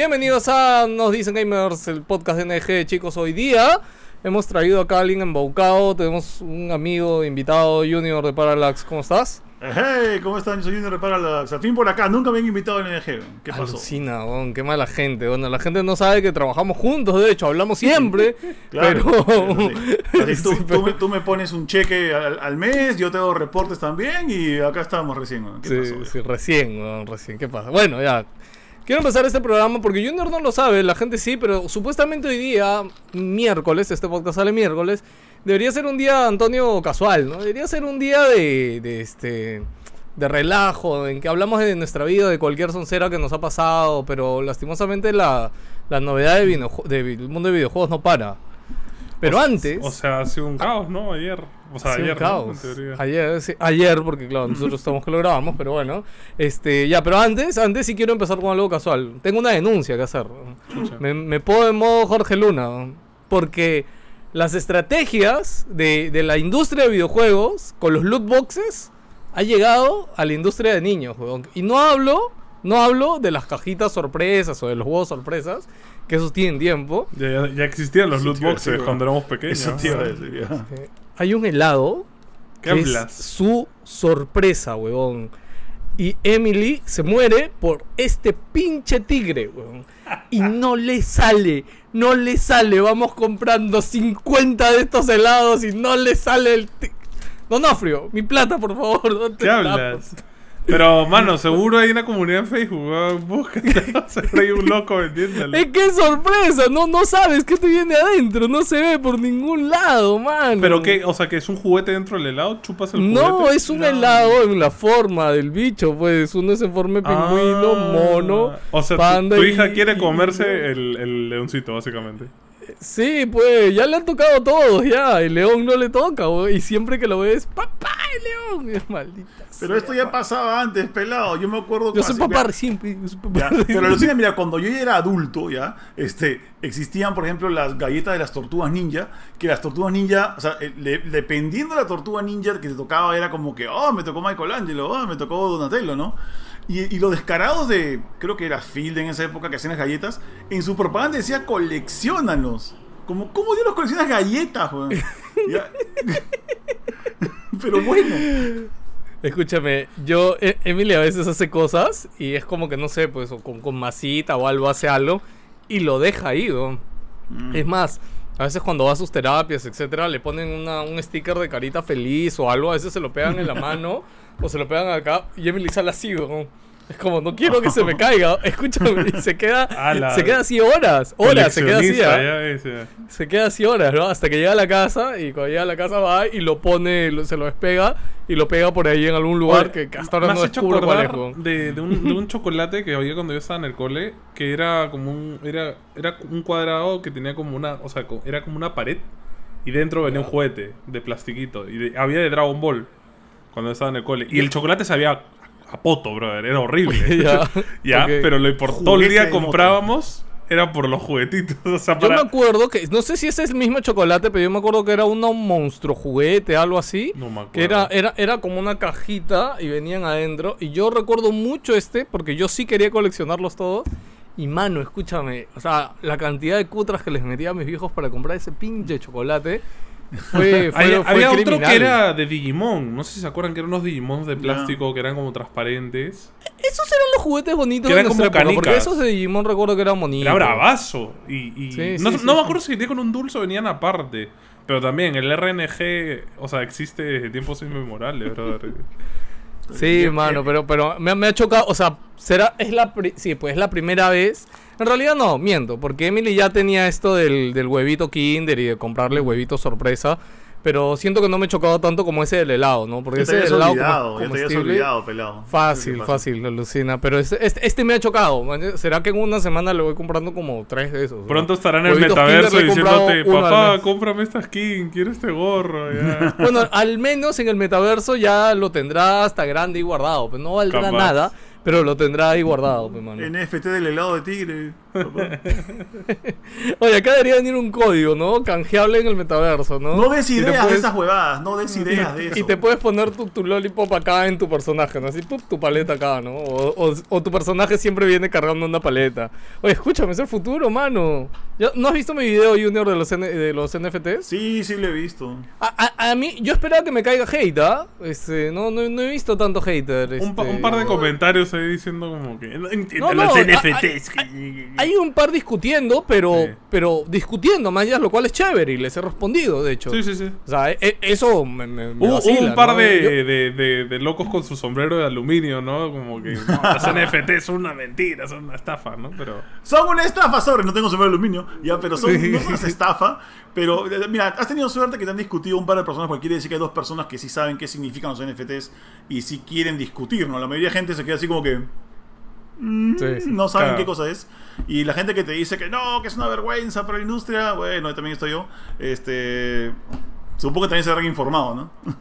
Bienvenidos a Nos Dicen Gamers, el podcast de NG, chicos. Hoy día hemos traído acá a alguien embaucado. Tenemos un amigo invitado, Junior de Parallax. ¿Cómo estás? Hey, ¿cómo están? Yo soy Junior de Parallax. Al fin por acá, nunca me han invitado al NG. ¿Qué pasó? Alucina, weón, qué mala gente. Bueno, la gente no sabe que trabajamos juntos, de hecho, hablamos siempre. Claro, pero. pero sí. Así tú, Sí, tú me, tú me pones un cheque al, al mes, yo te hago reportes también y acá estamos recién. ¿Qué Sí, pasó? sí, recién, recién. ¿Qué pasa? Bueno, ya. Quiero empezar este programa porque Junior no lo sabe, la gente sí, pero supuestamente hoy día, miércoles, este podcast sale miércoles, debería ser un día, Antonio, casual, ¿no? Debería ser un día de, de este de relajo, en que hablamos de nuestra vida, de cualquier soncera que nos ha pasado, pero lastimosamente la, la novedad de de del mundo de videojuegos no para. Pero antes... O sea, ha sido un caos, ¿no? Ayer. O sea, ayer, ¿no? caos. En teoría. Ayer, sí, ayer, porque claro, nosotros estamos que lo grabamos, pero bueno. Este, ya, pero antes, antes sí quiero empezar con algo casual. Tengo una denuncia que hacer. Me, me pongo en modo Jorge Luna. Porque las estrategias de, de la industria de videojuegos con los loot boxes ha llegado a la industria de niños, weón. Y no hablo, no hablo de las cajitas sorpresas o de los juegos sorpresas, que esos tienen tiempo. Ya, ya- ya existían los loot boxes cuando éramos pequeños. Eso. Eh, Hay un helado ¿Qué que es su sorpresa, huevón. Y Emily se muere por este pinche tigre, huevón. Y no le sale, no le sale. Vamos comprando 50 de estos helados y no le sale el tigre. Donofrio, mi plata, por favor. ¿dónde ¿Qué hablas? Pero, mano, seguro hay una comunidad en Facebook. Búscate. Seguro hay un loco vendiéndolo. Es que es sorpresa, no, no sabes qué te viene adentro, no se ve por ningún lado, mano. Pero qué, o sea, que es un juguete dentro del helado, chupas el No, juguete. es un No. helado en la forma del bicho, pues. Uno es en forma de pingüino, Ah. mono. O sea, tu- panda tu, y- hija quiere y- comerse el, el leoncito, básicamente. Sí, pues, ya le han tocado todos, ya. El león no le toca. Y siempre que lo ves, papá, el león. Maldita. Pero sea, esto ya pa- pasaba antes, pelado. Yo me acuerdo Yo soy papá recién, pe, yo soy papá Ya, recién. Pero alucina, mira, cuando yo ya era adulto, ya, este, existían, por ejemplo, las galletas de las tortugas ninja, que las tortugas ninja, o sea, eh, le- dependiendo de la tortuga ninja que te tocaba, era como que, oh, me tocó Michelangelo, oh, me tocó Donatello, ¿no? Y, y los descarados de, creo que era Field en esa época que hacían las galletas, en su propaganda decía, coleccionalos. Como, ¿cómo dios coleccionas galletas, weón? Pero bueno. Escúchame, yo, e- Emily a veces hace cosas y es como que no sé, pues, o con, con masita o algo, hace algo y lo deja ahí. Mm. Es más, a veces cuando va a sus terapias, etcétera, le ponen una- un sticker de carita feliz o algo, a veces se lo pegan en la mano o se lo pegan acá y Emily sale así, güey. Es como, no quiero que se me caiga. Escúchame, y se queda, Ala. se queda así horas, horas, se queda así, ya. Se queda así horas, ¿no? Hasta que llega a la casa y cuando llega a la casa va y lo pone, lo- se lo despega y lo pega por ahí en algún lugar Oye, que hasta ahora no descubro cuál es, de, de un, de un chocolate que había cuando yo estaba en el cole, que era como un era era un cuadrado que tenía como una, o sea, era como una pared y dentro venía un juguete de plastiquito y de- había de Dragon Ball cuando estaba en el cole y el chocolate sabía a, poto, brother, era horrible. Ya, pero lo por todo el día comprábamos era por los juguetitos, o sea, Yo me acuerdo que, no sé si ese es el mismo chocolate, pero yo me acuerdo que era un monstruo juguete, algo así. no me acuerdo. Que era, era, era como una cajita y venían adentro. Y yo recuerdo mucho este, porque yo sí quería coleccionarlos todos. Y mano, escúchame, o sea, la cantidad de cutras que les metía a mis viejos para comprar ese pinche chocolate fue, fue, Había, fue había otro que era de Digimon. No sé si se acuerdan que eran unos Digimons de plástico que eran como transparentes. Esos eran los juguetes bonitos Que de eran como nuestra época, porque canicas. esos de Digimon recuerdo que eran bonitos. Era bravazo. Y, y Sí, no, sí, no sí, me sí. acuerdo si venía con un dulce o venían aparte. Pero también el RNG, o sea, existe desde tiempos inmemorables, brother. Sí, mano, pero, pero me, me ha chocado, o sea, será, es la, sí, pues es la primera vez. En realidad no, miento, porque Emily ya tenía esto del, del huevito Kinder y de comprarle huevitos sorpresa, pero siento que no me he chocado tanto como ese del helado, ¿no? Porque ese del helado olvidado, como- ya te olvidado, pelado. Fácil, fácil, alucina. Pero este, este, este me ha chocado. ¿Será que en una semana le voy comprando como tres de esos? Pronto ¿no? estará en el Huevitos metaverso diciéndote, papá, mes". cómprame esta skin, quiero este gorro. Ya. Bueno, al menos en el metaverso ya lo tendrá hasta grande y guardado. Pues no valdrá Capaz. nada. Pero lo tendrá ahí guardado, pe, mano. NFT del helado de tigre. Oye, acá debería venir un código, ¿no? Canjeable en el metaverso, ¿no? No des ideas de esas huevadas, no des ideas de eso. Y te puedes poner tu, tu lollipop acá en tu personaje, ¿no? Así, tu paleta acá, ¿no? O, o- o tu personaje siempre viene cargando una paleta. Oye, escúchame, es el futuro, mano. ¿Ya- ¿No has visto mi video, Junior, de los, N- de los NFTs? Sí, sí lo he visto. A, a- a mí, yo esperaba que me caiga hate, ¿ah? Este, no, no, no he visto tanto hater. Un, pa- este. un par de comentarios ahí diciendo como que no No, los NFTs. Hay un par discutiendo, pero, Sí. pero discutiendo, más allá, lo cual es chévere y les he respondido, de hecho. Sí, sí, sí. O sea, e- e- eso me, me- vacila, un par ¿no? de, Yo- de, de- de locos con su sombrero de aluminio, ¿no? Como que no, los NFT son una mentira, son una estafa, ¿no? Pero Son una estafa, sobre, no tengo sombrero de aluminio, ya, pero son, Sí. no son una estafa. Pero, eh, mira, has tenido suerte que te han discutido un par de personas, porque quiere decir que hay dos personas que sí saben qué significan los NFTs y sí quieren discutir, ¿no? La mayoría de gente se queda así como que. Mm, Sí, sí. No saben Claro. qué cosa es. Y la gente que te dice que no, que es una vergüenza para la industria, bueno, ahí también estoy yo. Este. Supongo que también se habrán informado, ¿no?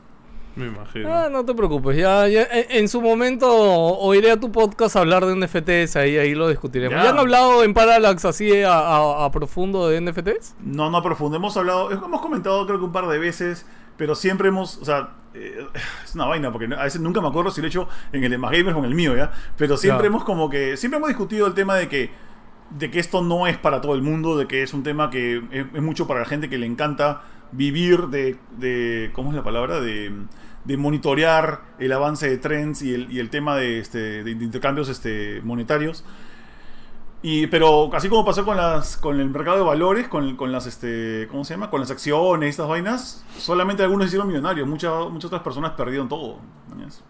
me imagino. Ah, no te preocupes, ya, ya en, en su momento oiré a tu podcast hablar de NFTs, ahí, ahí lo discutiremos. Ya. ¿Ya, han hablado en Parallax así a, a- a profundo de NFTs? No, no profundo. Hemos hablado, hemos comentado creo que un par de veces, pero siempre hemos, o sea, eh, es una vaina, porque a veces nunca me acuerdo si lo he hecho en el de Más Gamers o en el mío, ¿ya? Pero siempre hemos como que, siempre hemos discutido el tema de que, de que esto no es para todo el mundo, de que es un tema que es, es mucho para la gente que le encanta vivir de, de ¿cómo es la palabra? De, de monitorear el avance de trends y el, y el tema de, este, de intercambios este, monetarios. Y, pero así como pasó con las con el mercado de valores, con, con las este, ¿cómo se llama? Con las acciones y estas vainas, solamente algunos hicieron millonarios, muchas muchas otras personas perdieron todo. ¿mañas?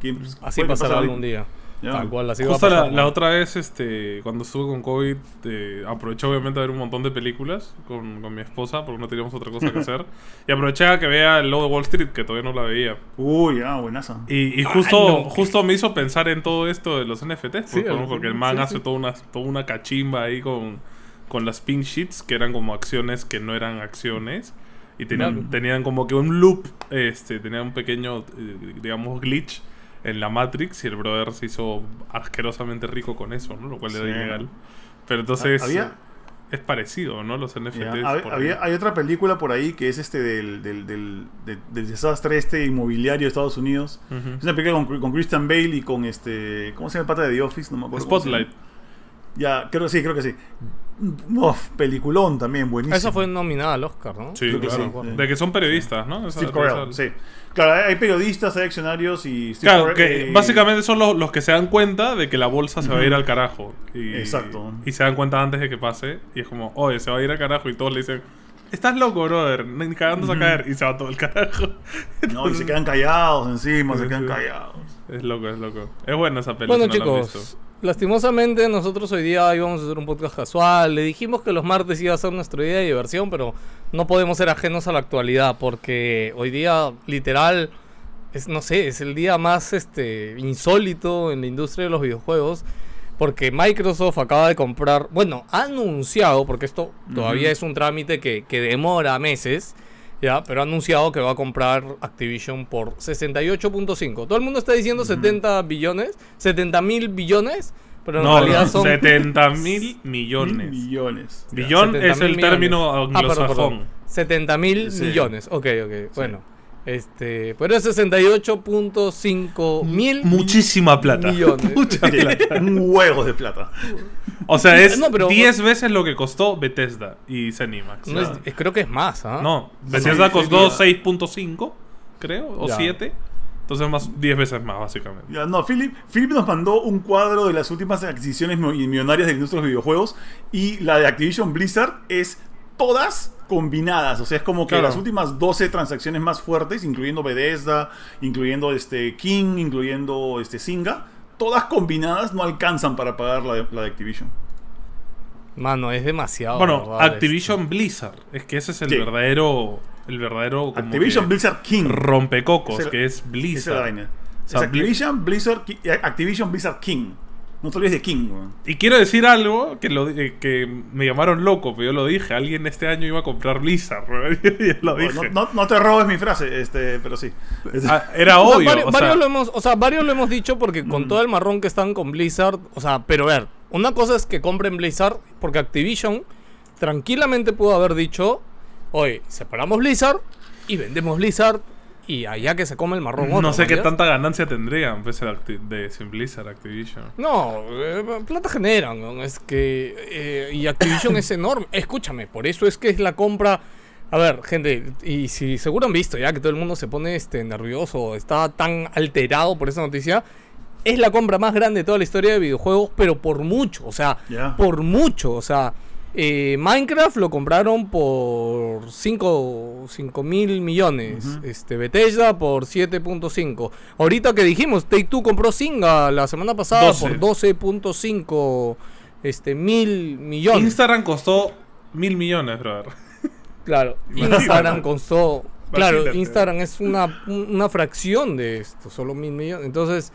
¿Quién- pues, Así pasará pasar algún día. Tal cual, así va a Justo la, otra vez, este, cuando estuve con COVID, eh, aproveché obviamente a ver un montón de películas con, con mi esposa, porque no teníamos otra cosa que hacer. Y aproveché a que vea el logo de Wall Street, que todavía no la veía. Uy, ah, buenaza. Y, y justo, no. justo me hizo pensar en todo esto de los NFTs, Sí, porque, el- porque el man sí, hace sí. Toda, una, toda una cachimba ahí con, con las pink sheets, que eran como acciones que no eran acciones. Y tenían, Claro. tenían como que un loop, este, tenían un pequeño, eh, digamos, glitch en la Matrix y el brother se hizo asquerosamente rico con eso, ¿no? Lo cual Sí. era ilegal. Pero entonces Había- es parecido, ¿no? Los NFTs. por ahí. había- hay otra película por ahí que es este del, del, del, de- del desastre este inmobiliario de Estados Unidos. Es una película con, con Christian Bale y con este. ¿Cómo se llama el pata de The Office? No me acuerdo. Spotlight. Ya, creo que sí, creo que sí. Uf, peliculón también, buenísimo. Esa fue nominada al Oscar, ¿no? Sí, que claro. sí, sí. De que son periodistas, ¿no? Esa- Steve esa- Carell, sí. Claro, hay periodistas, hay accionarios y Steve Claro, Carell, que eh, básicamente son los, los que se dan cuenta de que la bolsa se va a ir al carajo. Y, Exacto. Y se dan cuenta antes de que pase. Y es como, oye, se va a ir al carajo. Y todos le dicen, estás loco, brother. Ni cagándose a caer. Y se va todo el carajo. No, y se quedan callados encima, se quedan sí. callados. Es loco, es loco. Es buena esa película. Bueno chicos, lastimosamente nosotros hoy día íbamos a hacer un podcast casual. Le dijimos que los martes iba a ser nuestro día de diversión, pero no podemos ser ajenos a la actualidad porque hoy día literal es no sé, es el día más este insólito en la industria de los videojuegos. Porque Microsoft acaba de comprar, bueno, ha anunciado, porque esto todavía es un trámite que, que demora meses, ya, pero ha anunciado que va a comprar Activision por 68.5. Todo el mundo está diciendo 70 billones, 70 mil billones, pero en No, realidad no, son 70 mil Mil millones. millones. Billón 70 es el mil millones. término Ah, perdón, anglosajón. perdón. 70 mil Sí. millones. Ok, ok. Bueno. Este, pero es 68.5 mil Muchísima plata. millones. Mucha plata. Un huevo de plata. O sea, es No, pero- 10 veces lo que costó Bethesda y Zenimax. No es- es- creo que es más, ¿ah? No, Bethesda sí, costó sí. 6.5, creo, o Ya. 7. Entonces más 10 veces más, básicamente. Ya, no, Philip, Philip nos mandó un cuadro de las últimas adquisiciones millonarias de la industria de los videojuegos y la de Activision Blizzard es todas combinadas, o sea, es como que Claro. las últimas 12 transacciones más fuertes, incluyendo Bethesda, incluyendo este King, incluyendo este Singa, todas combinadas no alcanzan para pagar la de, la de Activision. Mano, es demasiado. bueno. Activision Blizzard, es que ese es el Sí. verdadero, el verdadero como Activision Blizzard King. rompecocos, Es el- que es Blizzard. O sea, es Activision Blizzard, Activision Blizzard King. No te olvides de King, weón. Y quiero decir algo que, lo, eh, que me llamaron loco, pero yo lo dije. Alguien este año iba a comprar Blizzard. weón. Y lo dije. No, no- no te robes mi frase, este, pero sí. Ah, era O sea, obvio. varios, o sea, varios lo hemos, o sea, varios lo hemos dicho porque Mm. con todo el marrón que están con Blizzard, o sea, pero a ver, una cosa es que compren Blizzard porque Activision tranquilamente pudo haber dicho, oye, separamos Blizzard y vendemos Blizzard y allá que se come el marrón. no otro, sé qué tanta ganancia tendrían pues, de, sin Blizzard Activision. No, eh, plata generan, ¿no? es que eh, y Activision es enorme. Escúchame, por eso es que es la compra. A ver, gente, y si seguro han visto ya que todo el mundo se pone este nervioso, está tan alterado por esa noticia, es la compra más grande de toda la historia de videojuegos, pero por mucho, o sea, por mucho, o sea, eh, Minecraft lo compraron por 5 mil millones, Ujú. este Bethesda por 7.5. Ahorita que dijimos, Take Two compró Singa la semana pasada 12. por 12.5 este, mil millones. Instagram costó mil millones, brother. Claro. Instagram costó. Claro. Instagram es una, una fracción de esto, solo mil millones. Entonces,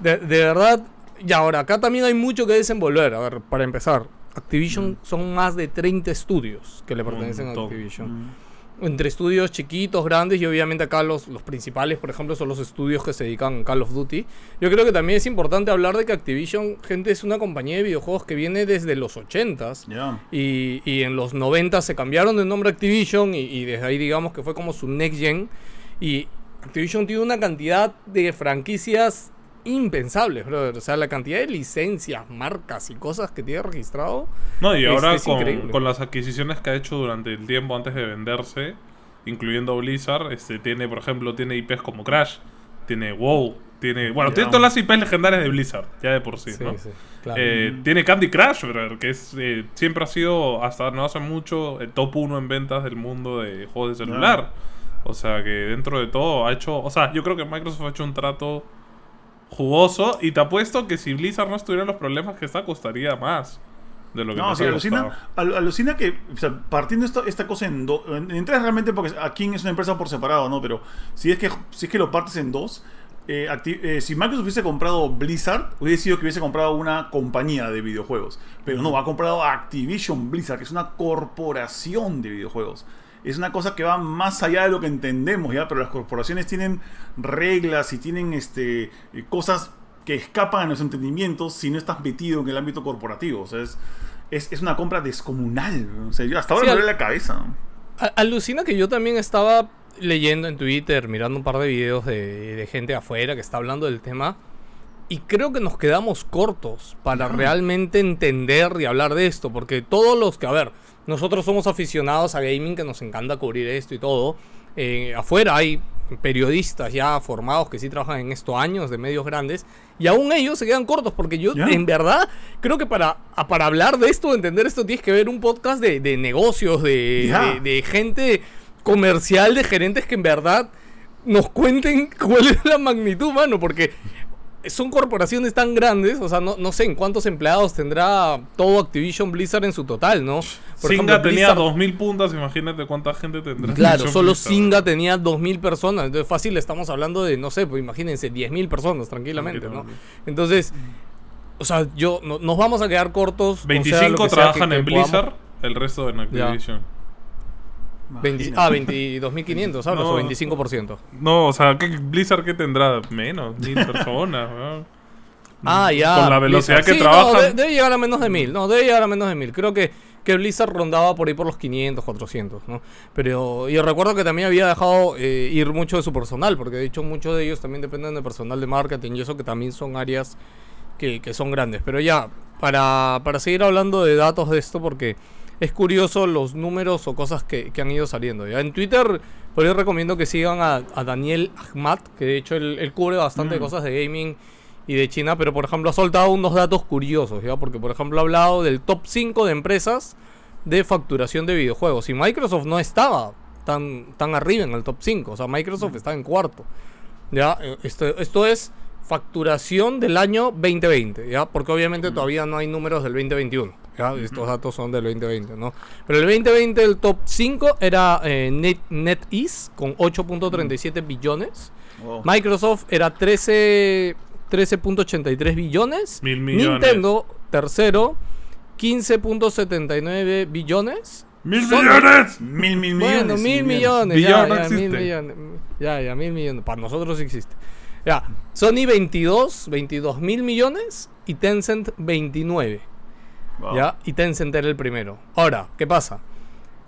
de, de verdad, y ahora acá también hay mucho que desenvolver. A ver, para empezar, Activision son más de 30 estudios que le pertenecen a. Activision. Entre estudios chiquitos, grandes y obviamente acá los, los principales, por ejemplo, son los estudios que se dedican a Call of Duty. Yo creo que también es importante hablar de que Activision, gente, es una compañía de videojuegos que viene desde los 80s. Ya. Y, y en los 90 se cambiaron de nombre a Activision y, y desde ahí digamos que fue como su next gen. Y Activision tiene una cantidad de franquicias impensables, brother. O sea, la cantidad de licencias, marcas y cosas que tiene registrado. No, y ahora es con, las adquisiciones que ha hecho durante el tiempo antes de venderse, incluyendo Blizzard, este tiene, por ejemplo, tiene IPs como Crash, tiene WoW, tiene. Bueno, tiene todas las IPs legendarias de Blizzard, ya de por sí, ¿no? claro. Eh, tiene Candy Crush, brother, que es eh, siempre ha sido, hasta no hace mucho, el top 1 en ventas del mundo de juegos de celular. O sea que dentro de todo ha hecho. O sea, yo creo que Microsoft ha hecho un trato jugoso. Y te apuesto que si Blizzard no estuviera los problemas que está, costaría más de lo que No, nos alucina, al- alucina que, o sea, partiendo esta, esta cosa en dos, en, en tres realmente porque aquí es una empresa por separado, ¿no? Pero si es que, si es que lo partes en dos, eh, eh, si Microsoft hubiese comprado Blizzard, hubiese sido que hubiese comprado una compañía de videojuegos. Pero no, ha comprado Activision Blizzard, que es una corporación de videojuegos. Es una cosa que va más allá de lo que entendemos, ¿ya? Pero las corporaciones tienen reglas y tienen este, eh, cosas que escapan a nuestro entendimiento si no estás metido en el ámbito corporativo. O sea, es, es, es una compra descomunal. O sea, yo hasta ahora Sí, me duele la cabeza. Alucina que yo también estaba leyendo en Twitter, mirando un par de videos de, de gente afuera que está hablando del tema. Y creo que nos quedamos cortos para realmente entender y hablar de esto. Porque todos los que, a ver, nosotros somos aficionados a gaming, que nos encanta cubrir esto y todo. eh, afuera hay periodistas ya formados que sí trabajan en esto años de medios grandes. Y aún ellos se quedan cortos. Porque yo, en verdad, creo que para, para hablar de esto, entender esto, tienes que ver un podcast de, de negocios, de- de gente comercial, de gerentes que en verdad nos cuenten cuál es la magnitud, mano, porque son corporaciones tan grandes, o sea, no, no sé en cuántos empleados tendrá todo Activision Blizzard en su total, ¿no? Por Singa ejemplo, tenía Blizzard- 2000 puntas, imagínate cuánta gente tendrá. Claro, solo Blizzard. Singa tenía 2.000 personas, entonces fácil estamos hablando de, no sé, pues imagínense, 10.000 personas tranquilamente, ¿no? Entonces, o sea, yo, no- nos vamos a quedar cortos. o sea, lo 25 que sea trabajan que- en podamos- Blizzard, el resto en Activision. 20 Imagínate. ah, 22.500, ¿hablas? No. o 25%. No, o sea, ¿qué Blizzard qué tendrá? Menos, mil personas, weón. Ah, ya. Con la velocidad Blizzard. que Sí, no, de- debe llegar a menos de mil. No, debe llegar a menos de mil. Creo que, que Blizzard rondaba por ahí por los 500, 400, ¿no? Pero yo recuerdo que también había dejado eh, ir mucho de su personal, porque de hecho muchos de ellos también dependen de personal de marketing y eso que también son áreas que, que son grandes. Pero ya, para, para seguir hablando de datos de esto, porque es curioso los números o cosas que, que han ido saliendo. ¿ya? En Twitter, por ahí recomiendo que sigan a, a Daniel Ahmad, que de hecho él, él cubre bastante Mm. cosas de gaming y de China, pero por ejemplo ha soltado unos datos curiosos, ¿ya? Porque por ejemplo ha hablado del top 5 de empresas de facturación de videojuegos. Y Microsoft no estaba tan, tan arriba en el top 5, o sea, Microsoft está en cuarto. ¿Ya? Eh, Esto, esto es facturación del año 2020, ¿ya? Porque obviamente todavía no hay números del 2021, ¿ya? Estos datos son del 2020, ¿no? Pero el 2020 el top 5 era eh, Net, NetEase con 8.37 billones. Wow. Microsoft era 13 13.83 billones. Mil millones. Nintendo, tercero, 15.79 billones. ¡Mil Sony- millones! Mil, mil millones. Bueno, mil millones. Billón ya, no ya, mil millones. Ya, ya, mil millones. Para nosotros sí existe. Ya, Sony 22, 22 mil millones y Tencent 29. ¿Ya? Y Tencent era el primero. Ahora, ¿qué pasa?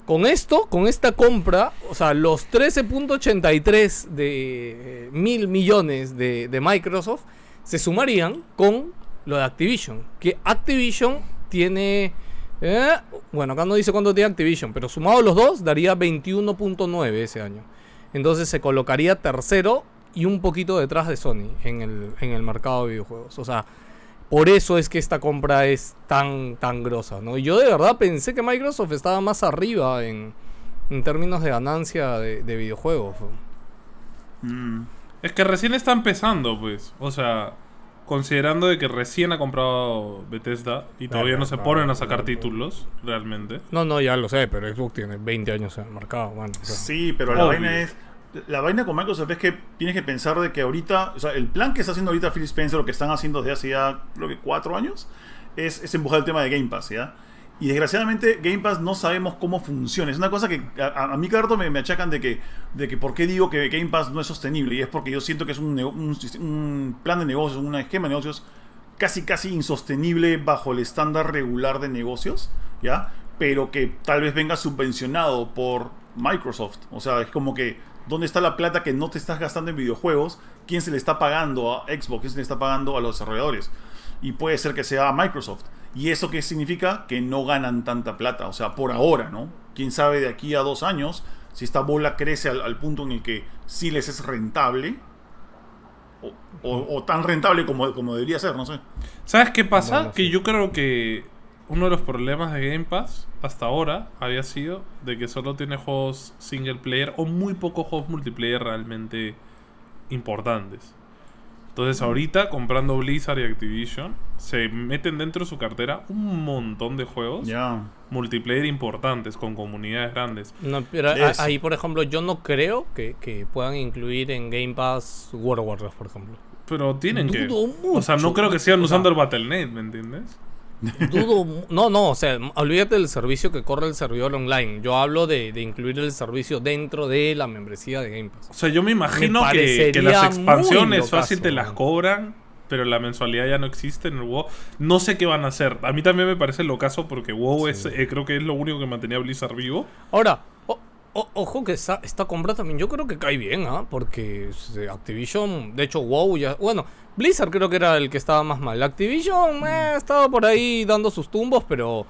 Con esto, con esta compra, o sea, los 13.83 de eh, mil millones de, de Microsoft se sumarían con lo de Activision. Que Activision tiene. eh, bueno, acá no dice cuánto tiene Activision, pero sumado los dos daría 21.9 ese año. Entonces se colocaría tercero y un poquito detrás de Sony en el, en el mercado de videojuegos. O sea, por eso es que esta compra es tan, tan grosa, ¿no? Yo de verdad pensé que Microsoft estaba más arriba en, en términos de ganancia de, de videojuegos. Mm. Es que recién está empezando, pues. O sea, considerando de que recién ha comprado Bethesda y todavía no se claro, ponen a sacar claro. títulos, realmente. No, no, ya lo sé, pero Xbox tiene 20 años en el mercado, bueno. o sea, Sí, pero la vaina es. La vaina con Microsoft es que tienes que pensar de que ahorita, o sea, el plan que está haciendo ahorita Phil Spencer, lo que están haciendo desde hace ya, creo que cuatro años, es, es empujar el tema de Game Pass, ¿ya? Y desgraciadamente Game Pass no sabemos cómo funciona. Es una cosa que a, a- mí cada rato me, me achacan de que, de que por qué digo que Game Pass no es sostenible. Y es porque yo siento que es un, un plan de negocios, un esquema de negocios casi casi insostenible bajo el estándar regular de negocios, ¿ya? Pero que tal vez venga subvencionado por Microsoft. O sea, es como que, ¿dónde está la plata que no te estás gastando en videojuegos? ¿Quién se le está pagando a Xbox? ¿Quién se le está pagando a los desarrolladores? Y puede ser que sea Microsoft. ¿Y eso qué significa? Que no ganan tanta plata. O sea, por ahora, ¿no? Quién sabe de aquí a dos años si esta bola crece al, al punto en el que sí les es rentable. O, o- o tan rentable como, como debería ser, no sé. ¿Sabes qué pasa? Bueno, que yo creo que uno de los problemas de Game Pass hasta ahora había sido de que solo tiene juegos single player o muy pocos juegos multiplayer realmente importantes. Entonces ahorita comprando Blizzard y Activision se meten dentro de su cartera un montón de juegos multiplayer importantes con comunidades grandes. No, pero Eso. ahí, por ejemplo, yo no creo que, que puedan incluir en Game Pass World of Warcraft, por ejemplo. Pero tienen que... Dudo o sea, no creo que sigan O sea- usando el Battle.net, ¿me entiendes? Dudo. No, no, o sea, olvídate del servicio que corre el servidor online. Yo hablo de, de incluir el servicio dentro de la membresía de Game Pass. O sea, yo me imagino Me que, las expansiones fácil te las cobran, pero la mensualidad ya no existe en el WoW. No sé qué van a hacer. A mí también me parece locazo porque WoW es, eh, creo que es lo único que mantenía Blizzard vivo. Ahora, o- ojo que esta, esta compra también yo creo que cae bien, ¿ah? Porque Activision, de hecho, WoW ya... Bueno, Blizzard creo que era el que estaba más mal. Activision eh, estaba por ahí dando sus tumbos, pero...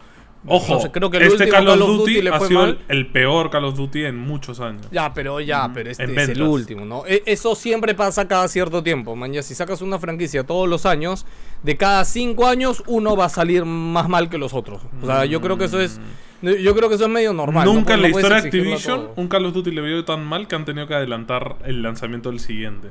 Ojo, no sé, creo que el este último Call of Duty, le ha fue sido mal. el, peor Call of Duty en muchos años. Ya, pero ya, pero este en es el último, ¿no? E- Eso siempre pasa cada cierto tiempo, man. Ya si sacas una franquicia todos los años, de cada cinco años uno va a salir más mal que los otros. O sea, yo creo que eso es, yo creo que eso es medio normal. ¿no? Nunca en la historia de Activision un Call of Duty le veo tan mal que han tenido que adelantar el lanzamiento del siguiente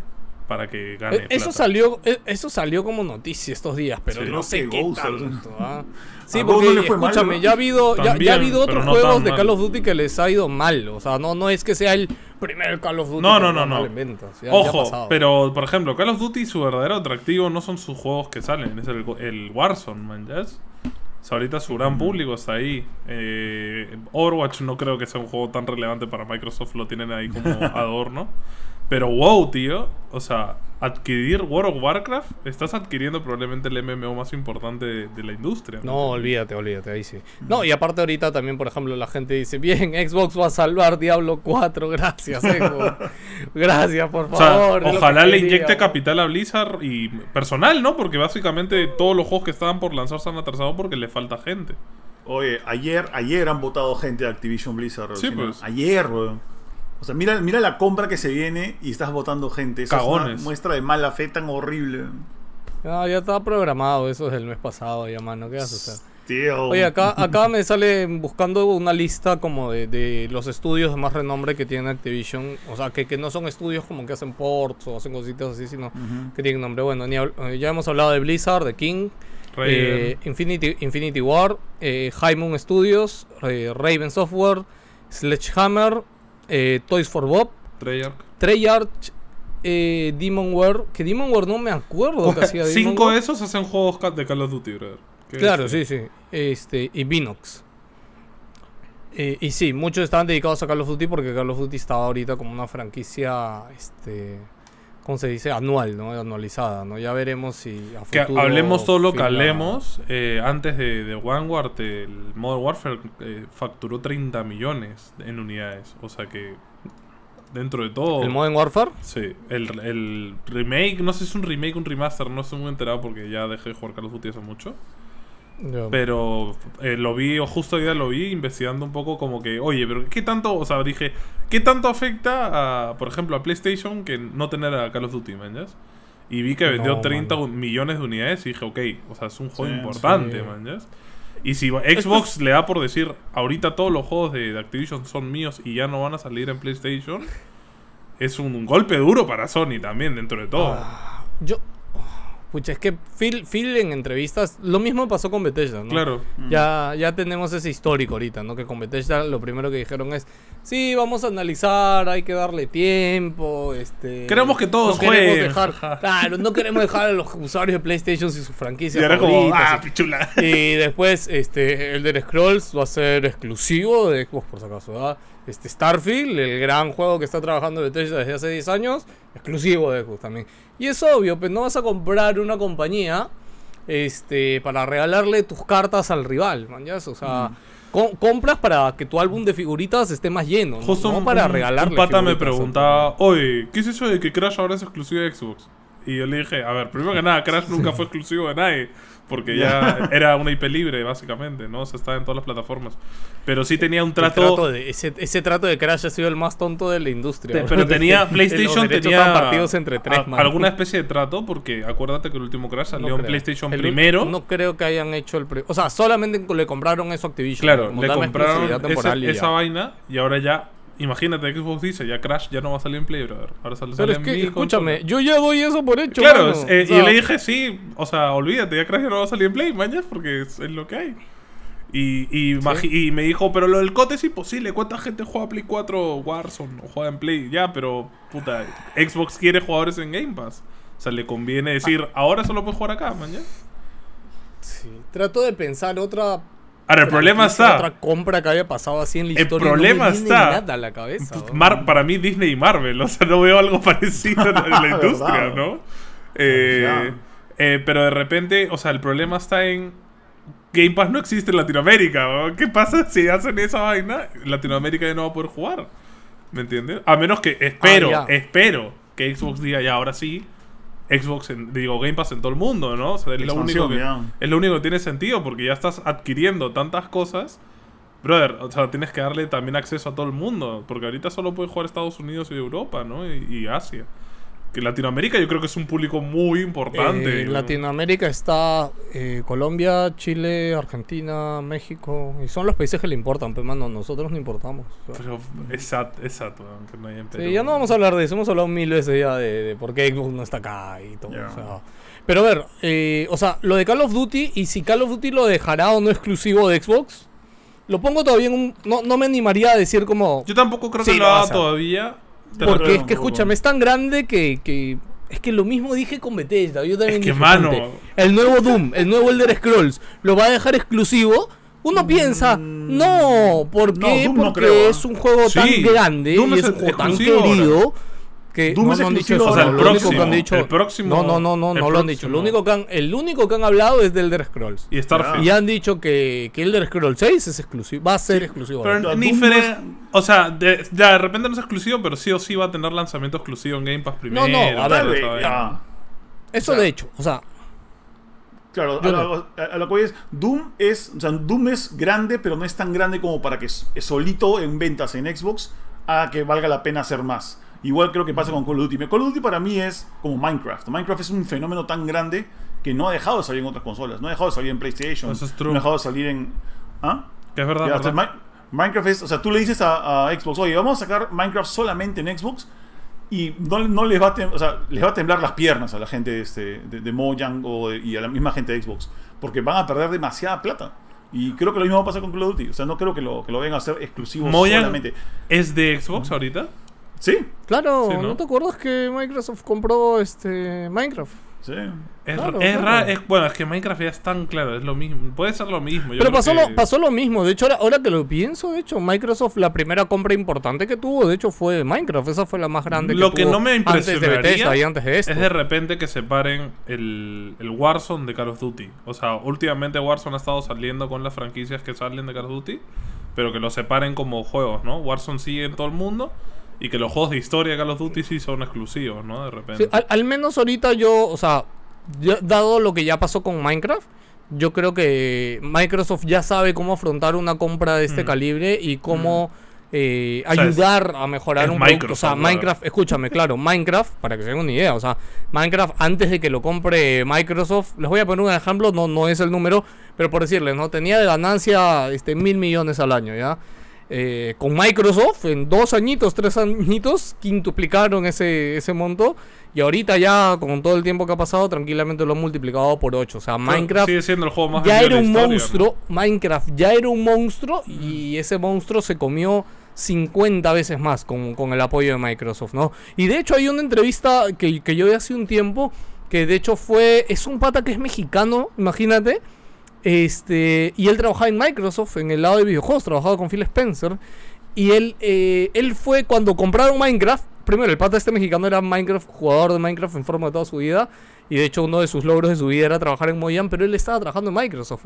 para que gane. Eh, Eso plata. salió, eh, eso salió como noticia estos días, pero Sí. no sé qué Ghost, tanto. ¿ah? Sí, A porque no fue mal, escúchame, ¿no? ya ha habido, ya, ya ha También, habido otros no juegos de mal. Call of Duty que les ha ido mal. O sea, no, no es que sea el primer Call of Duty No, que no, no, no. en ventas. Ya- ya ha Ojo, pasado. pero por ejemplo, Call of Duty su verdadero atractivo no son sus juegos que salen, es el, el Warzone, man, ¿ya? Es? O sea, ahorita su gran público está ahí. Eh, Overwatch no creo que sea un juego tan relevante para Microsoft, lo tienen ahí como adorno. Pero wow, tío, o sea, adquirir World of Warcraft, estás adquiriendo probablemente el MMO más importante de, de la industria. No, olvídate, olvídate, ahí sí. No, y aparte ahorita también, por ejemplo, la gente dice, bien, Xbox va a salvar Diablo 4, gracias, Xbox. gracias, por O sea, favor. ojalá que le quería, inyecte ¿no? capital a Blizzard y personal, ¿no? Porque básicamente todos los juegos que estaban por lanzar se han atrasado porque le falta gente. Oye, ayer, ayer han votado gente de Activision Blizzard. Sí, pues. Ayer, weón. O sea, mira, mira la compra que se viene y estás votando gente. Esa es una muestra de mala fe tan horrible. No, ya estaba programado eso desde el mes pasado, ya, mano, ¿qué vas a hacer? Tío. Oye, acá, acá me sale buscando una lista como de, de los estudios de más renombre que tiene Activision. O sea, que, que no son estudios como que hacen ports o hacen cositas así, sino Ujú. que tienen nombre. Bueno, ni eh, ya hemos hablado de Blizzard, de King, eh, Infinity, Infinity War, eh, High Moon Studios, eh, Raven Software, Sledgehammer, eh, Toys for Bob, Treyarch. Treyarch, eh, Demonware, que Demonware no me acuerdo que hacía Cinco de esos hacen juegos de Call of Duty, brother. Claro, es- sí, sí. Este, y Vinox. Eh, y sí, muchos estaban dedicados a Call of Duty porque Call of Duty estaba ahorita como una franquicia, este, ¿cómo se dice? Anual, ¿no? Anualizada, ¿no? Ya veremos si a Que futuro hablemos todo lo que hablemos. eh, antes de, de Vanguard, el Modern Warfare eh, facturó 30 millones en unidades. O sea que, dentro de todo. ¿El Modern Warfare? Sí, el, el remake, no sé si es un remake o un remaster, no estoy muy enterado porque ya dejé de jugar Call of Duty hace mucho. Pero eh, lo vi, o justo hoy día lo vi, investigando un poco como que, oye, pero ¿qué tanto, o sea, dije, ¿qué tanto afecta a, por ejemplo, a PlayStation que no tener a Call of Duty, man? Y vi que vendió No, 30 mano. millones de unidades y dije, ok, o sea, es un juego Sí, importante, sí. Y si Xbox le da por decir, ahorita todos los juegos de, de Activision son míos y ya no van a salir en PlayStation, es un golpe duro para Sony también, dentro de todo. Ah, yo. Pucha, es que Phil, Phil en entrevistas. Lo mismo pasó con Bethesda, ¿no? Claro. Ya, ya tenemos ese histórico ahorita, ¿no? Que con Bethesda lo primero que dijeron es, sí, vamos a analizar, hay que darle tiempo, este... Queremos que todos no queremos dejar- claro, no queremos dejar a los usuarios de PlayStation sin su franquicia Y ahora como, ah, pichula. y después, este, Elder Scrolls va a ser exclusivo de Xbox, por si acaso, ¿verdad? Este, Starfield, el gran juego que está trabajando Bethesda desde hace 10 años, exclusivo de Xbox también. Y es obvio, pues no vas a comprar una compañía este, para regalarle tus cartas al rival, man, ¿ya? O sea, co- compras para que tu álbum de figuritas esté más lleno, ¿no? Justo No un, para regalarle un pata me preguntaba, oye, ¿qué es eso de que Crash ahora es exclusivo de Xbox? Y yo le dije, a ver, primero que nada, Crash nunca fue exclusivo de nadie. Porque ya era una IP libre, básicamente, ¿no? O sea, estaba en todas las plataformas. Pero sí tenía un trato... trato de- ese, ese trato de Crash ha sido el más tonto de la industria. Te- pero tenía PlayStation tenía partidos entre tres, a- man. alguna especie de trato porque acuérdate que el último Crash salió No en creo. PlayStation El primero. No creo que hayan hecho el. O sea, solamente le compraron eso a Activision. claro, le compraron ese- esa ya. vaina y ahora ya Imagínate, Xbox dice, ya Crash ya no va a salir en Play, brother. Ahora sale, Pero sale es en que, escúchame, yo ya doy eso por hecho. Claro, mano. eh, O sea, y le dije, sí, o sea, olvídate, ya Crash ya no va a salir en Play, mañana, porque es, es lo que hay. Y, y, me dijo, pero lo del COD es imposible. ¿Cuánta gente juega Play 4 Warzone o juega en Play? Ya, pero, puta, Xbox quiere jugadores en Game Pass. O sea, le conviene decir, ahora solo puedes jugar acá, mañana. sí, Trato de pensar otra. Ahora, el problema está. Otra compra que haya pasado así en la El historia. y no me problema viene está- nada a la cabeza. ¿no? Mar- para mí Disney y Marvel, o sea, no veo algo parecido en la, industria, ¿no? Eh, eh, pero de repente, o sea, el problema está en Game Pass no existe en Latinoamérica, ¿no? ¿qué pasa si hacen esa vaina? Latinoamérica ya no va a poder jugar, ¿me entiendes? A menos que, espero, Ah, espero que Xbox diga ya, ahora sí, Xbox, en- digo, Game Pass en todo el mundo, ¿no? O sea, es lo, único que, es lo único que tiene sentido porque ya estás adquiriendo tantas cosas. Brother, o sea, tienes que darle también acceso a todo el mundo. Porque ahorita solo puede jugar Estados Unidos y Europa, ¿no? Y, y Asia. Que Latinoamérica yo creo que es un público muy importante. Eh, en Latinoamérica está eh, Colombia, Chile, Argentina, México. Y son los países que le importan, pero mano, nosotros no importamos. Pero exacto, exacto, aunque no hay en Perú. Sí, ya no vamos a hablar de eso, hemos hablado mil veces ya de, de por qué Xbox no está acá y todo. Ya. o sea. Pero a ver, eh, o sea, lo de Call of Duty y si Call of Duty lo dejará o no exclusivo de Xbox, lo pongo todavía en un... No, no me animaría a decir como... Yo tampoco creo Sí, que lo haga todavía. Porque es que escúchame, es tan grande que... que es que lo mismo dije con Bethesda. Yo también Es que, dije, mano. el nuevo Doom, el nuevo Elder Scrolls, ¿lo va a dejar exclusivo? Uno piensa, no, ¿por Mm. no, qué? No Porque creo, ¿eh? es un juego tan Sí, grande Doom y es es un juego tan ahora. Que Doom no, es no han dicho exclusivo eso. O sea, el no, lo único que próximo, han dicho, el próximo- no, no, no, no, no lo han dicho. Lo próximo. único que han, el único que han hablado es del Elder Scrolls. Y Starfield. Y han dicho que, que Elder Scrolls 6 es exclusivo, va a ser exclusivo. Pero ahora. Ni no fere- O sea, de, ya, de repente no es exclusivo, pero sí o sí va a tener lanzamiento exclusivo en Game Pass primero. no, a ver. Eso o sea, de hecho, o sea, Claro, a, no. lo, a- a lo que voy es, Doom es, o sea, Doom es grande, pero no es tan grande como para que solito en ventas en Xbox haga que valga la pena hacer más. Igual creo que pasa con Call of Duty. Call of Duty para mí es como Minecraft. Minecraft es un fenómeno tan grande que no ha dejado de salir en otras consolas. No ha dejado de salir en PlayStation. Eso es true. No ha dejado de salir en... ¿Ah? Que es verdad, Mi- Minecraft es, o sea, tú le dices a, a Xbox, oye, vamos a sacar Minecraft solamente en Xbox y no, no les va a o sea, les va a temblar las piernas a la gente de, este, de, de Mojang o de- y a la misma gente de Xbox, porque van a perder demasiada plata. Y creo que lo mismo va a pasar con Call of Duty. O sea, no creo que lo, que lo vayan a hacer exclusivo solamente. es de Xbox ahorita. Sí, Claro, Sí, ¿no? ¿no? te acuerdas que Microsoft compró este Minecraft? sí. Es, Claro, es claro. ra- es- bueno, es que Minecraft ya es tan claro, es lo mismo. Puede ser lo mismo. yo Pero creo pasó, que- lo, pasó lo mismo. De hecho, ahora, ahora que lo pienso, de hecho, Microsoft, la primera compra importante que tuvo, de hecho, fue Minecraft. Esa fue la más grande Lo que que tuvo no me antes de impresionaría Bethesda y antes de esto. Es de repente que separen el, el Warzone de Call of Duty. O sea, últimamente Warzone ha estado saliendo con las franquicias que salen de Call of Duty, pero que lo separen como juegos, ¿no? Warzone sigue en todo el mundo y que los juegos de historia de Call of Duty sí son exclusivos, ¿no? De repente. Sí, al, al menos ahorita yo, o sea, dado lo que ya pasó con Minecraft, yo creo que Microsoft ya sabe cómo afrontar una compra de este Mm. calibre y cómo eh, O sea, ayudar a mejorar un producto. O sea, Microsoft, claro. Minecraft, escúchame, claro, Minecraft, para que se den una idea, o sea, Minecraft antes de que lo compre Microsoft, les voy a poner un ejemplo, no, no es el número, pero por decirles, ¿no? Tenía de ganancia este, mil millones al año, ¿ya? Eh, con Microsoft, en dos añitos, tres añitos, quintuplicaron ese, ese monto. Y ahorita ya, con todo el tiempo que ha pasado, tranquilamente lo han multiplicado por 8. O sea, Minecraft sigue siendo el juego más ya era un historia, ¿no? monstruo. Minecraft ya era un monstruo y ese monstruo se comió 50 veces más con, con el apoyo de Microsoft, ¿no? Y de hecho hay una entrevista que, que yo vi hace un tiempo que de hecho fue... Es un pata que es mexicano, imagínate. Este, y él trabajaba en Microsoft, en el lado de videojuegos, trabajaba con Phil Spencer. Y él, eh, él fue cuando compraron Minecraft. Primero, el pata este mexicano era Minecraft, jugador de Minecraft en forma de toda su vida. Y de hecho, uno de sus logros de su vida era trabajar en Mojang, pero él estaba trabajando en Microsoft.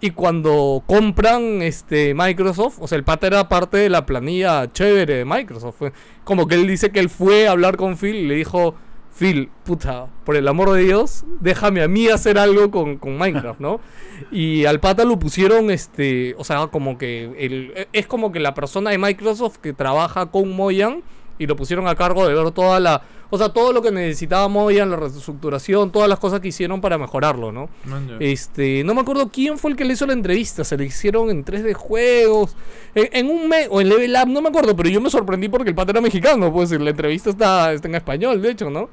Y cuando compran este Microsoft, o sea, el pata era parte de la planilla chévere de Microsoft. Como que él dice que él fue a hablar con Phil y le dijo. Phil, puta, por el amor de Dios, déjame a mí hacer algo con, con Minecraft, ¿no? Y al pata lo pusieron, este, o sea, como que el, es como que la persona de Microsoft que trabaja con Mojang y lo pusieron a cargo de ver toda la, o sea, todo lo que necesitaba Mojang, la reestructuración, todas las cosas que hicieron para mejorarlo, ¿no? Man, ya. Este, no me acuerdo quién fue el que le hizo la entrevista, se le hicieron en 3D juegos, en, en un mes, o en Level Up, no me acuerdo, pero yo me sorprendí porque el pata era mexicano, pues la entrevista está, está en español, de hecho, ¿no?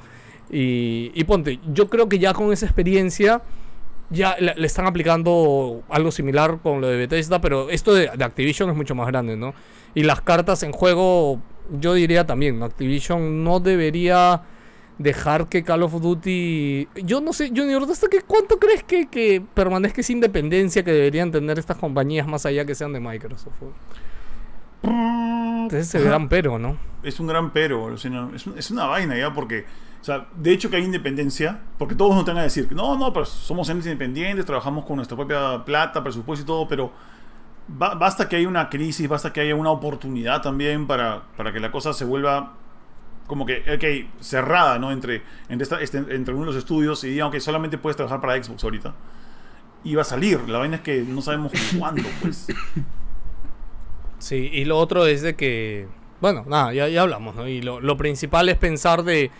Y, y ponte, yo creo que ya con esa experiencia ya le, le están aplicando algo similar con lo de Bethesda, pero esto de, de Activision es mucho más grande, ¿no? Y las cartas en juego, yo diría también. Activision no debería dejar que Call of Duty... Yo no sé, Junior, ¿hasta qué cuánto crees que, que permanezca esa independencia que deberían tener estas compañías más allá que sean de Microsoft? Ese es el gran pero, ¿no? Es un gran pero, es, un- es una vaina ya, porque, o sea, de hecho que hay independencia, porque todos nos van a decir, no, no, pero somos entes independientes, trabajamos con nuestra propia plata, presupuesto y todo, pero basta que haya una crisis, basta que haya una oportunidad también para, para que la cosa se vuelva como que, ok, cerrada, ¿no? Entre, entre, esta- este- entre uno de los estudios y digan, ok, solamente puedes trabajar para Xbox ahorita. Y va a salir, la vaina es que no sabemos cuándo, pues. Sí, y lo otro es de que, bueno, nada, ya, ya hablamos, ¿no? Y lo, lo principal es pensar de...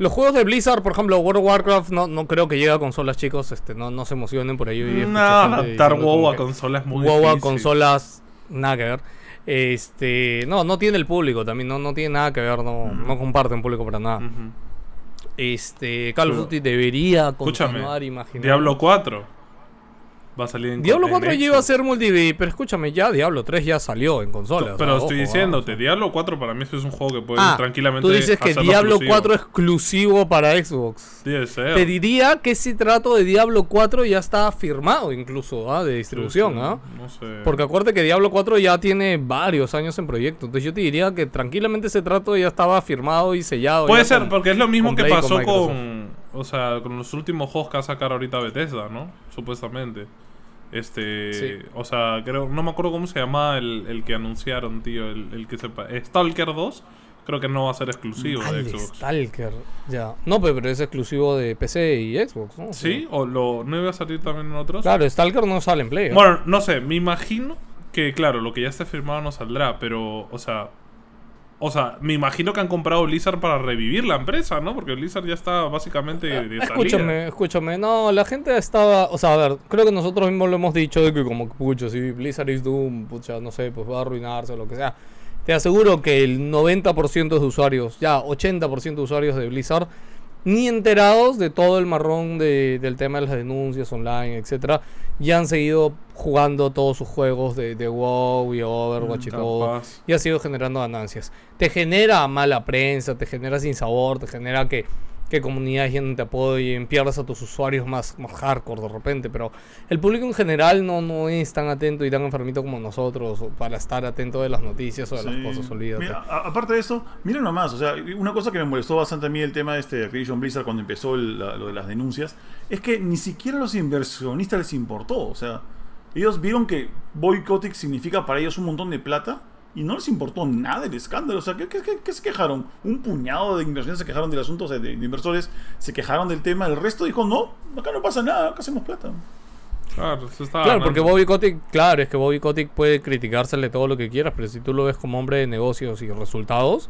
Los juegos de Blizzard, por ejemplo, World of Warcraft, no, no creo que llegue a consolas, chicos, este, no, no se emocionen por ahí. hoy No, gente adaptar diciendo WoW a consolas muy WoW a consolas, nada que ver. Este, no, no tiene el público también, no, no tiene nada que ver, no, no comparten público para nada. Ujú. Este, Call of Duty debería Escúchame, continuar, imaginar. Diablo 4 va a salir en Diablo en 4 ya iba a ser multi, pero escúchame, ya Diablo 3 ya salió en consolas. Pero o sea, estoy ojo, diciéndote, ah. Diablo 4 para mí es un juego que puede Ah, tranquilamente Tú dices que Diablo exclusivo. 4 es exclusivo para Xbox. Te diría que ese trato de Diablo 4 ya está firmado incluso, ¿ah? de distribución, Sí, sí, ¿ah? No sé. Porque acuérdate que Diablo 4 ya tiene varios años en proyecto. Entonces yo te diría que tranquilamente ese trato ya estaba firmado y sellado. Puede ser, con- porque es lo mismo que Play y con pasó con, o sea, con los últimos juegos que va a sacar ahorita Bethesda, ¿no? Supuestamente. Este, Sí. o sea, creo, no me acuerdo cómo se llamaba el, el que anunciaron, tío, el, el que sepa. Stalker 2, creo que no va a ser exclusivo de Xbox. Stalker. Ya. No, pero es exclusivo de PC y Xbox, ¿no? ¿Sí? ¿O lo, no iba a salir también en otros? Claro, Stalker no sale en Play. ¿eh? Bueno, no sé, me imagino que, claro, lo que ya esté firmado no saldrá, pero, o sea, o sea, me imagino que han comprado Blizzard para revivir la empresa, ¿no? Porque Blizzard ya está básicamente de. Escúchame, escúchame. No, la gente estaba. O sea, a ver, creo que nosotros mismos lo hemos dicho de que, como, pucha, si Blizzard is Doom, pucha, no sé, pues va a arruinarse o lo que sea. Te aseguro que el 90% de usuarios, ya 80% de usuarios de Blizzard, ni enterados de todo el marrón de- del tema de las denuncias online, etcétera, y han seguido jugando todos sus juegos de, de WoW y Overwatch y todo, Capaz. y ha sido generando ganancias. Te genera mala prensa, te genera sin sabor, te genera que, que comunidades no te apoyen, pierdas a tus usuarios más, más hardcore de repente, pero el público en general no, no es tan atento y tan enfermito como nosotros para estar atento de las noticias o de Sí. las cosas, olvídate. Mira, a- aparte de eso, miren nomás, o sea, una cosa que me molestó bastante a mí el tema de este Activision Blizzard cuando empezó el- la- lo de las denuncias, es que ni siquiera a los inversionistas les importó, o sea, ellos vieron que boycotting significa para ellos un montón de plata y no les importó nada el escándalo, o sea, ¿qué, qué- qué- qué se quejaron? Un puñado de inversionistas se quejaron del asunto, o sea, de, de inversores se quejaron del tema, el resto dijo, no, acá no pasa nada, acá hacemos plata. Claro, se estaba Claro, porque Bobby Kotick, claro, es que Bobby Kotick puede criticársele todo lo que quieras, pero si tú lo ves como hombre de negocios y resultados.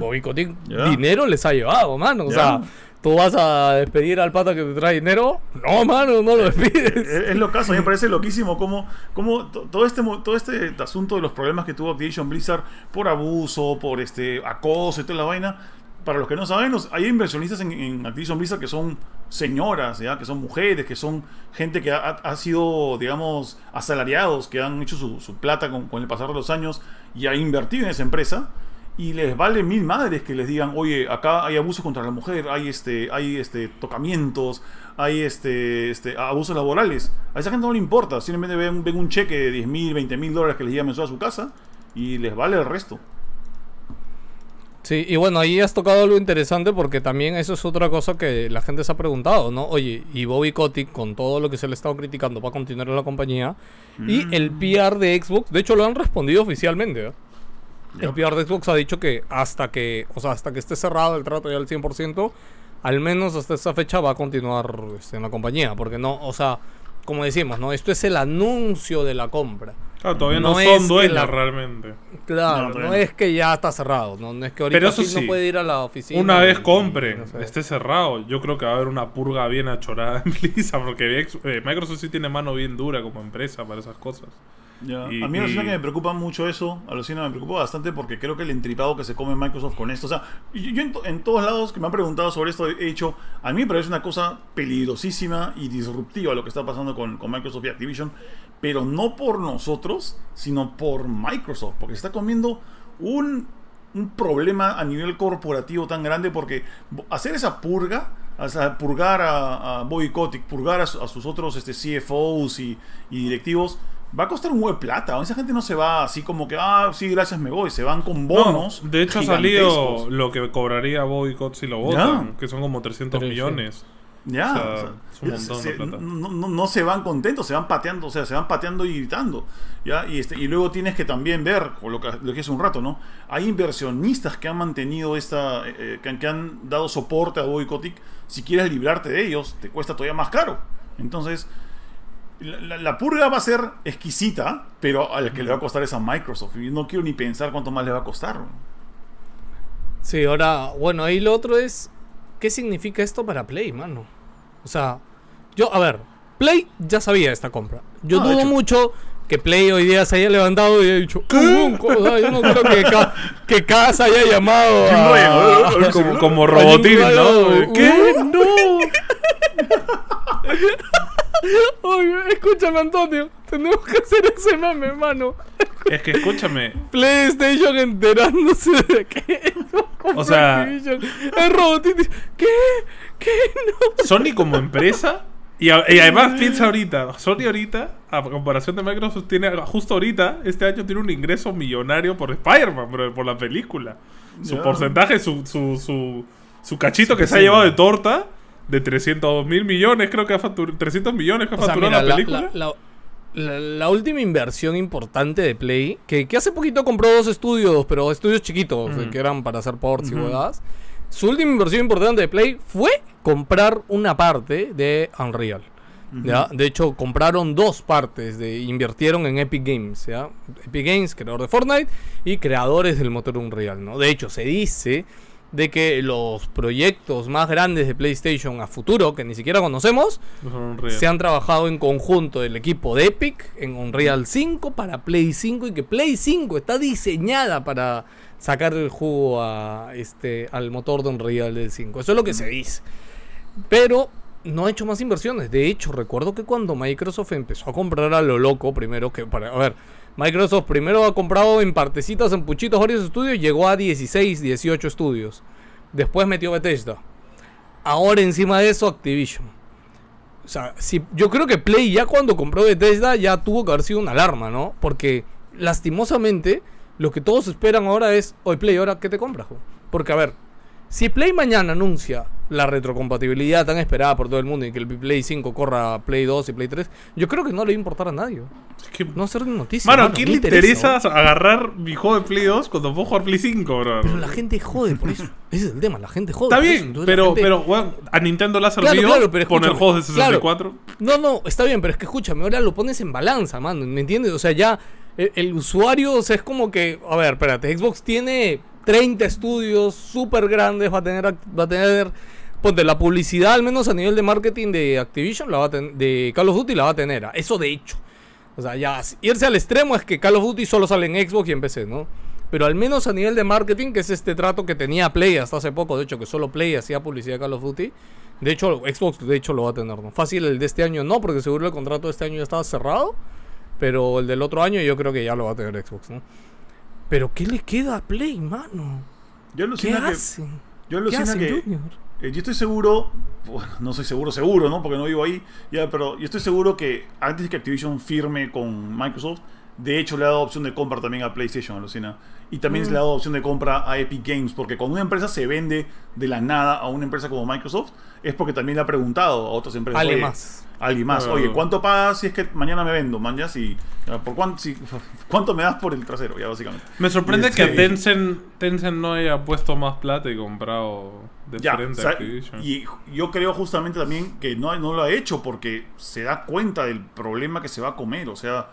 Bobby Kotick dinero les ha llevado, mano. O sea, tú vas a despedir al pata que te trae dinero. No, mano, no lo despides. Es, es lo caso, a mí me parece loquísimo cómo, cómo to- todo, este, todo este asunto de los problemas que tuvo Activision Blizzard por abuso, por este acoso y toda la vaina. Para los que no saben, los- hay inversionistas en, en Activision Blizzard que son señoras, ¿ya? que son mujeres, que son gente que ha, ha sido, digamos, asalariados, que han hecho su, su plata con, con el pasar de los años y ha invertido en esa empresa. Y les vale mil madres que les digan, oye, acá hay abuso contra la mujer, hay este, hay este tocamientos, hay este, este abusos laborales. A esa gente no le importa, simplemente ven, ven un cheque de 10 mil, 20 mil dólares que les llega mensual a su casa y les vale el resto. Sí, y bueno, ahí has tocado algo interesante porque también eso es otra cosa que la gente se ha preguntado, ¿no? Oye, y Bobby Kotick, con todo lo que se le ha estado criticando, va a continuar en la compañía. Y el PR de Xbox, de hecho lo han respondido oficialmente, ¿eh? El. PR de Xbox ha dicho que hasta que, o sea, hasta que esté cerrado el trato ya al 100%, al menos hasta esa fecha va a continuar este, en la compañía. Porque no, o sea, como decimos, ¿no? Esto es el anuncio de la compra. Claro, todavía no, No son dueños la- realmente. Claro, No, es que ya está cerrado, no, no es que ahorita Pero eso sí no puede ir a la oficina. Una vez y- compre, sé. esté cerrado, yo creo que va a haber una purga bien achorada en Blizzard, porque eh, Microsoft sí tiene mano bien dura como empresa para esas cosas. Ya. Y- a mí alucina y- que me preocupa mucho eso, alucina me preocupa bastante porque creo que el entripado que se come Microsoft con esto, o sea, yo, yo en, to- en todos lados que me han preguntado sobre esto he dicho, a mí me parece una cosa peligrosísima y disruptiva lo que está pasando con, con Microsoft y Activision, pero no por nosotros, sino por Microsoft, porque se está comiendo un, un problema a nivel corporativo tan grande porque hacer esa purga, o sea, purgar a, a Bobby Kotick, purgar a, su- a sus otros este, CFOs y, y directivos, va a costar un huevo de plata. Esa gente no se va así como que, ah, sí, gracias, me voy. Se van con bonos. No, de hecho ha salido lo que cobraría Boycott si lo votan, que son como 300 Pero sí. millones. Ya, O sea, o sea, es un montón de se- plata. No, no- no se van contentos, se van pateando, o sea, se van pateando y gritando. ¿ya? Y, este, y luego tienes que también ver, o lo que, lo que hace un rato, ¿no? Hay inversionistas que han mantenido esta, eh, eh, que, han- que han dado soporte a Bobby Kotick. Si quieres librarte de ellos, te cuesta todavía más caro. Entonces, la, purga va a ser exquisita, pero al que le va a costar es a Microsoft. Y no quiero ni pensar cuánto más le va a costar. Sí, ahora, bueno, ahí lo otro es, ¿qué significa esto para Play, mano? O sea, yo, a ver, Play ya sabía esta compra. Yo Ah, dudo mucho que Play hoy día se haya levantado y haya dicho, "Uh, sea, yo no creo que, Cas haya llamado a... Como, como robotín, ¿no? ¿Qué? "Uh, no! Oye, escúchame, Antonio, tenemos que hacer ese meme, hermano. Es que escúchame, PlayStation enterándose de que O sea- Robotín. dice, ¿Qué? ¿Qué? No. Sony como empresa. Y, además piensa ahorita, Sony ahorita, a comparación de Microsoft, tiene justo ahorita, este año tiene un ingreso millonario por Spider-Man, bro, por la película. Su porcentaje, su, su, su, su cachito que se ha llevado de torta, de 300 mil millones, creo que ha facturado, 300 millones que ha facturado mira, la la, película. la- la- la- la última inversión importante de Play, que, que hace poquito compró dos estudios, pero estudios chiquitos, Mm. que eran para hacer ports y Ujú. huevadas. Su última inversión importante de Play fue comprar una parte de Unreal. ¿ya? De hecho, compraron dos partes, de, invirtieron en Epic Games. ¿ya? Epic Games, creador de Fortnite, y creadores del motor Unreal. ¿no? De hecho, se dice de que los proyectos más grandes de PlayStation a futuro, que ni siquiera conocemos, se han trabajado en conjunto el equipo de Epic en Unreal 5 para Play 5 y que Play 5 está diseñada para sacar el jugo a este al motor de Unreal del 5. Eso es lo que se dice. Pero no ha hecho más inversiones. De hecho, recuerdo que cuando Microsoft empezó a comprar a lo loco, primero que para a ver, Microsoft primero ha comprado en partecitas en puchitos varios estudios, llegó a 16, 18 estudios. Después metió Bethesda. Ahora encima de eso Activision. O sea, si, yo creo que Play ya cuando compró Bethesda ya tuvo que haber sido una alarma, ¿no? Porque lastimosamente lo que todos esperan ahora es, oye Play, ¿ahora qué te compras? jo?" Porque a ver, si Play mañana anuncia la retrocompatibilidad tan esperada por todo el mundo y que el Play 5 corra Play 2 y Play 3, yo creo que no le va a importar a nadie. Es que- No ser noticia. Mano, ¿a mano, quién le interesa agarrar mi juego de Play 2 cuando puedo jugar Play 5, bro? Pero la gente jode por eso. Ese es el tema, la gente jode. Está por bien, pero, gente- pero weón, a Nintendo le ha Claro, servido claro, pero poner juegos de claro. 64. No, no, está bien, pero es que escúchame, ahora lo pones en balanza, mano, ¿me entiendes? O sea, ya el, el usuario, o sea, es como que, a ver, espérate, Xbox tiene 30 estudios súper grandes, va a tener, va a tener, ponte, la publicidad, al menos a nivel de marketing de Activision, la va a de Call of Duty la va a tener, eso de hecho. O sea, ya irse al extremo es que Call of Duty solo sale en Xbox y en PC, ¿no? Pero al menos a nivel de marketing, que es este trato que tenía Play hasta hace poco, de hecho, que solo Play hacía publicidad de Call of Duty. De hecho, Xbox de hecho lo va a tener, ¿no? Fácil el de este año no, porque seguro el contrato de este año ya estaba cerrado. Pero el del otro año yo creo que ya lo va a tener Xbox, ¿no? Pero ¿qué le queda a Play, mano? Yo ¿Qué alucino que. hacen? Yo ¿Qué alucino hacen, que. Junior? Eh, yo estoy seguro, bueno, no soy seguro, seguro, ¿no? Porque no vivo ahí, ya, pero yo estoy seguro que antes que Activision firme con Microsoft, de hecho le ha dado opción de compra también a PlayStation, alucina. Y también Mm. le ha dado opción de compra a Epic Games, porque cuando una empresa se vende de la nada a una empresa como Microsoft, es porque también le ha preguntado a otras empresas. Alguien "Oye, más. Alguien más. Oye, ¿cuánto pagas si es que mañana me vendo? Man, ya, si, ¿por cuánto, si- ¿Cuánto me das por el trasero? Ya, básicamente. Me sorprende Este- que Tencent, Tencent no haya puesto más plata y comprado de Ya, frente o sea, a Activision. y yo creo justamente también que no, no lo ha hecho porque se da cuenta del problema que se va a comer. O sea,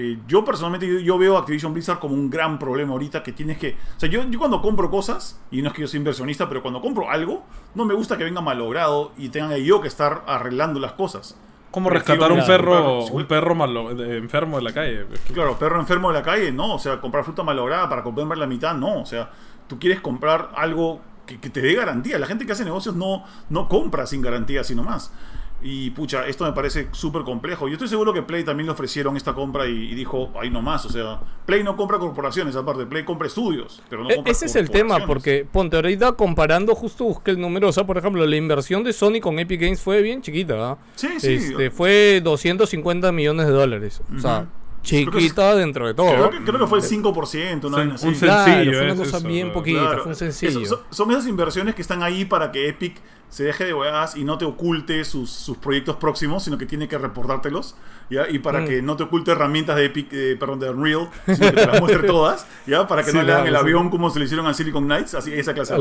eh, yo personalmente yo, yo veo Activision Blizzard como un gran problema ahorita que tienes que... O sea, yo, yo cuando compro cosas, y no es que yo soy inversionista, pero cuando compro algo, no me gusta que venga malogrado y tenga yo que estar arreglando las cosas. ¿Cómo prefiero rescatar un perro, un perro malo, de- enfermo de la calle? Claro, perro enfermo de la calle, no. O sea, comprar fruta malograda para comprar la mitad, no. O sea, tú quieres comprar algo que, que te dé garantía. La gente que hace negocios no, no compra sin garantía, sino más. Y pucha, esto me parece súper complejo. Yo estoy seguro que Play también le ofrecieron esta compra y, y dijo, ahí nomás. O sea, Play no compra corporaciones, aparte, Play compra estudios. Pero no E- compra Ese es el tema, porque ponte ahorita comparando, justo busqué el número, o sea, por ejemplo, la inversión de Sony con Epic Games fue bien chiquita, ¿ah? Sí, sí. Este, fue 250 millones de dólares. O sea. Chiquita dentro de todo. Creo que, creo que fue el 5%, una Un- vaina así. un Claro, sencillo, fue una es cosa eso, bien claro. poquita, Claro. fue un Eso- sencillo. son, son esas inversiones que están ahí para que Epic se deje de huevadas y no te oculte sus, sus proyectos próximos, sino que tiene que reportártelos, ¿ya? Y para Mm. que no te oculte herramientas de Epic, eh, perdón, de Unreal, sino que te las muestre todas, ¿ya? Para que Sí, no le hagan claro, el sí. avión como se le hicieron a Silicon Knights, así, esa clase.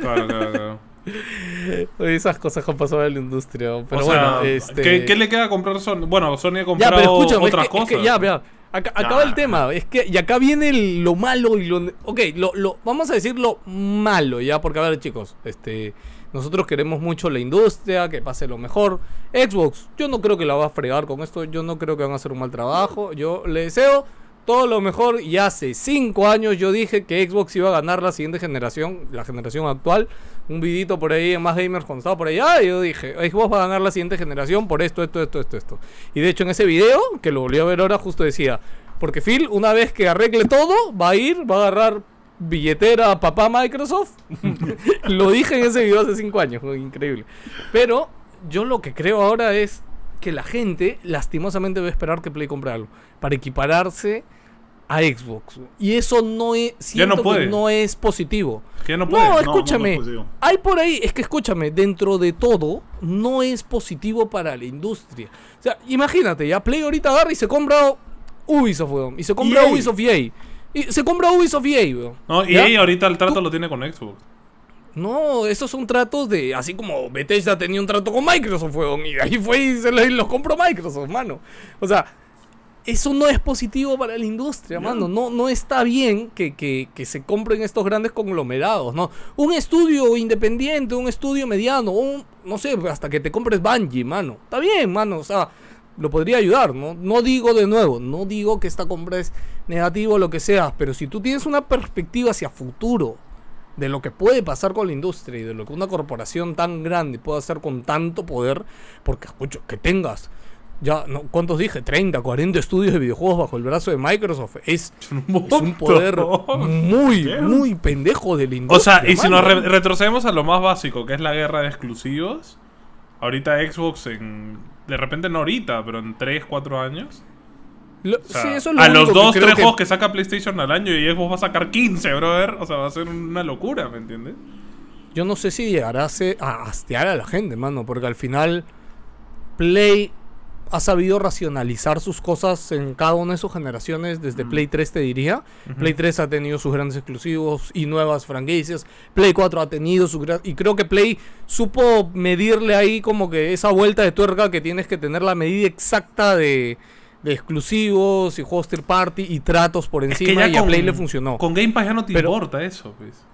Claro, claro, claro. Esas cosas que han pasado en la industria. Pero o bueno, sea, este... ¿qué, qué le queda comprar Sony? Bueno, Sony ha Ya, comprado es otras es cosas. que ya. Acá, acaba el tema. Es que, y acá viene el- lo malo y lo. Ok, lo, lo, vamos a decir lo malo, ya, porque a ver, chicos, este. Nosotros queremos mucho la industria, que pase lo mejor. Xbox, yo no creo que la va a fregar con esto. Yo no creo que van a hacer un mal trabajo. Yo le deseo todo lo mejor. Y hace 5 años yo dije que Xbox iba a ganar la siguiente generación, la generación actual. Un vidito por ahí en Más Gamers cuando estaba por allá. Y yo dije, Xbox va a ganar la siguiente generación por esto, esto, esto, esto, esto. Y de hecho en ese video, que lo volví a ver ahora, justo decía, porque Phil, una vez que arregle todo, va a ir, va a agarrar billetera a papá Microsoft. lo dije en ese video hace 5 años, increíble. Pero yo lo que creo ahora es que la gente lastimosamente va a esperar que Play compre algo para equipararse a Xbox. Y eso no es, siento que puede. no es positivo. Que no No, puede. no, escúchame. no es hay por ahí, es que escúchame, dentro de todo, no es positivo para la industria. O sea, imagínate, ya Play ahorita agarra y se compra Ubisoft, weón. Y se compra EA. Ubisoft EA. Y se compra Ubisoft EA, weón. No, y ¿Ya? ahí ahorita el trato Tú- lo tiene con Xbox. No, esos son tratos de. Así como Bethesda tenía un trato con Microsoft, weón. Y de ahí fue y se los, los compró Microsoft, mano. O sea, eso no es positivo para la industria, mano. No, no está bien que, que- que se compren estos grandes conglomerados, ¿no? Un estudio independiente, un estudio mediano, un, no sé, hasta que te compres Bungie, mano. Está bien, mano, o sea, lo podría ayudar, ¿no? No digo de nuevo, no digo que esta compra es negativo o lo que sea, pero si tú tienes una perspectiva hacia futuro de lo que puede pasar con la industria y de lo que una corporación tan grande puede hacer con tanto poder, porque escucho, que tengas ya, no, ¿cuántos dije? 30, 40 estudios de videojuegos bajo el brazo de Microsoft. Es, Un es un poder muy, ¿Qué? muy pendejo de la O sea, y si mano. nos re- retrocedemos a lo más básico, que es la guerra de exclusivos, ahorita Xbox en... De repente no ahorita, pero en 3, 4 años. Lo- o sea, sí, eso es lo a los que 2, creo 3 que- juegos que saca PlayStation al año y Xbox va a sacar 15, brother. O sea, va a ser una locura, ¿me entiendes? Yo no sé si llegará a hastear a la gente, mano, porque al final Play ha sabido racionalizar sus cosas en cada una de sus generaciones, desde Play 3 te diría. Play 3 ha tenido sus grandes exclusivos y nuevas franquicias. Play 4 ha tenido su gran... Y creo que Play supo medirle ahí como que esa vuelta de tuerca que tienes que tener la medida exacta de, de exclusivos y juegos third party y tratos por Es encima y a Play le funcionó. Con Game Pass ya no te Pero- importa eso, pues.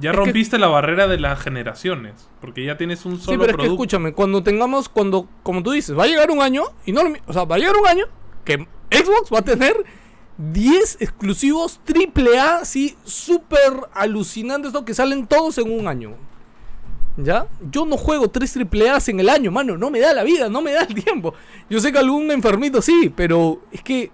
Ya Es que- rompiste la barrera de las generaciones. Porque ya tienes un Sí, solo pero es que producto. escúchame, cuando tengamos, cuando, como tú dices, va a llegar un año, y no lo o sea, va a llegar un año que Xbox va a tener 10 exclusivos AAA, así, súper alucinantes, ¿no? que salen todos en un año. ¿Ya? Yo no juego 3 AAAs en el año, mano, no me da la vida, no me da el tiempo. Yo sé que algún enfermito sí, pero es que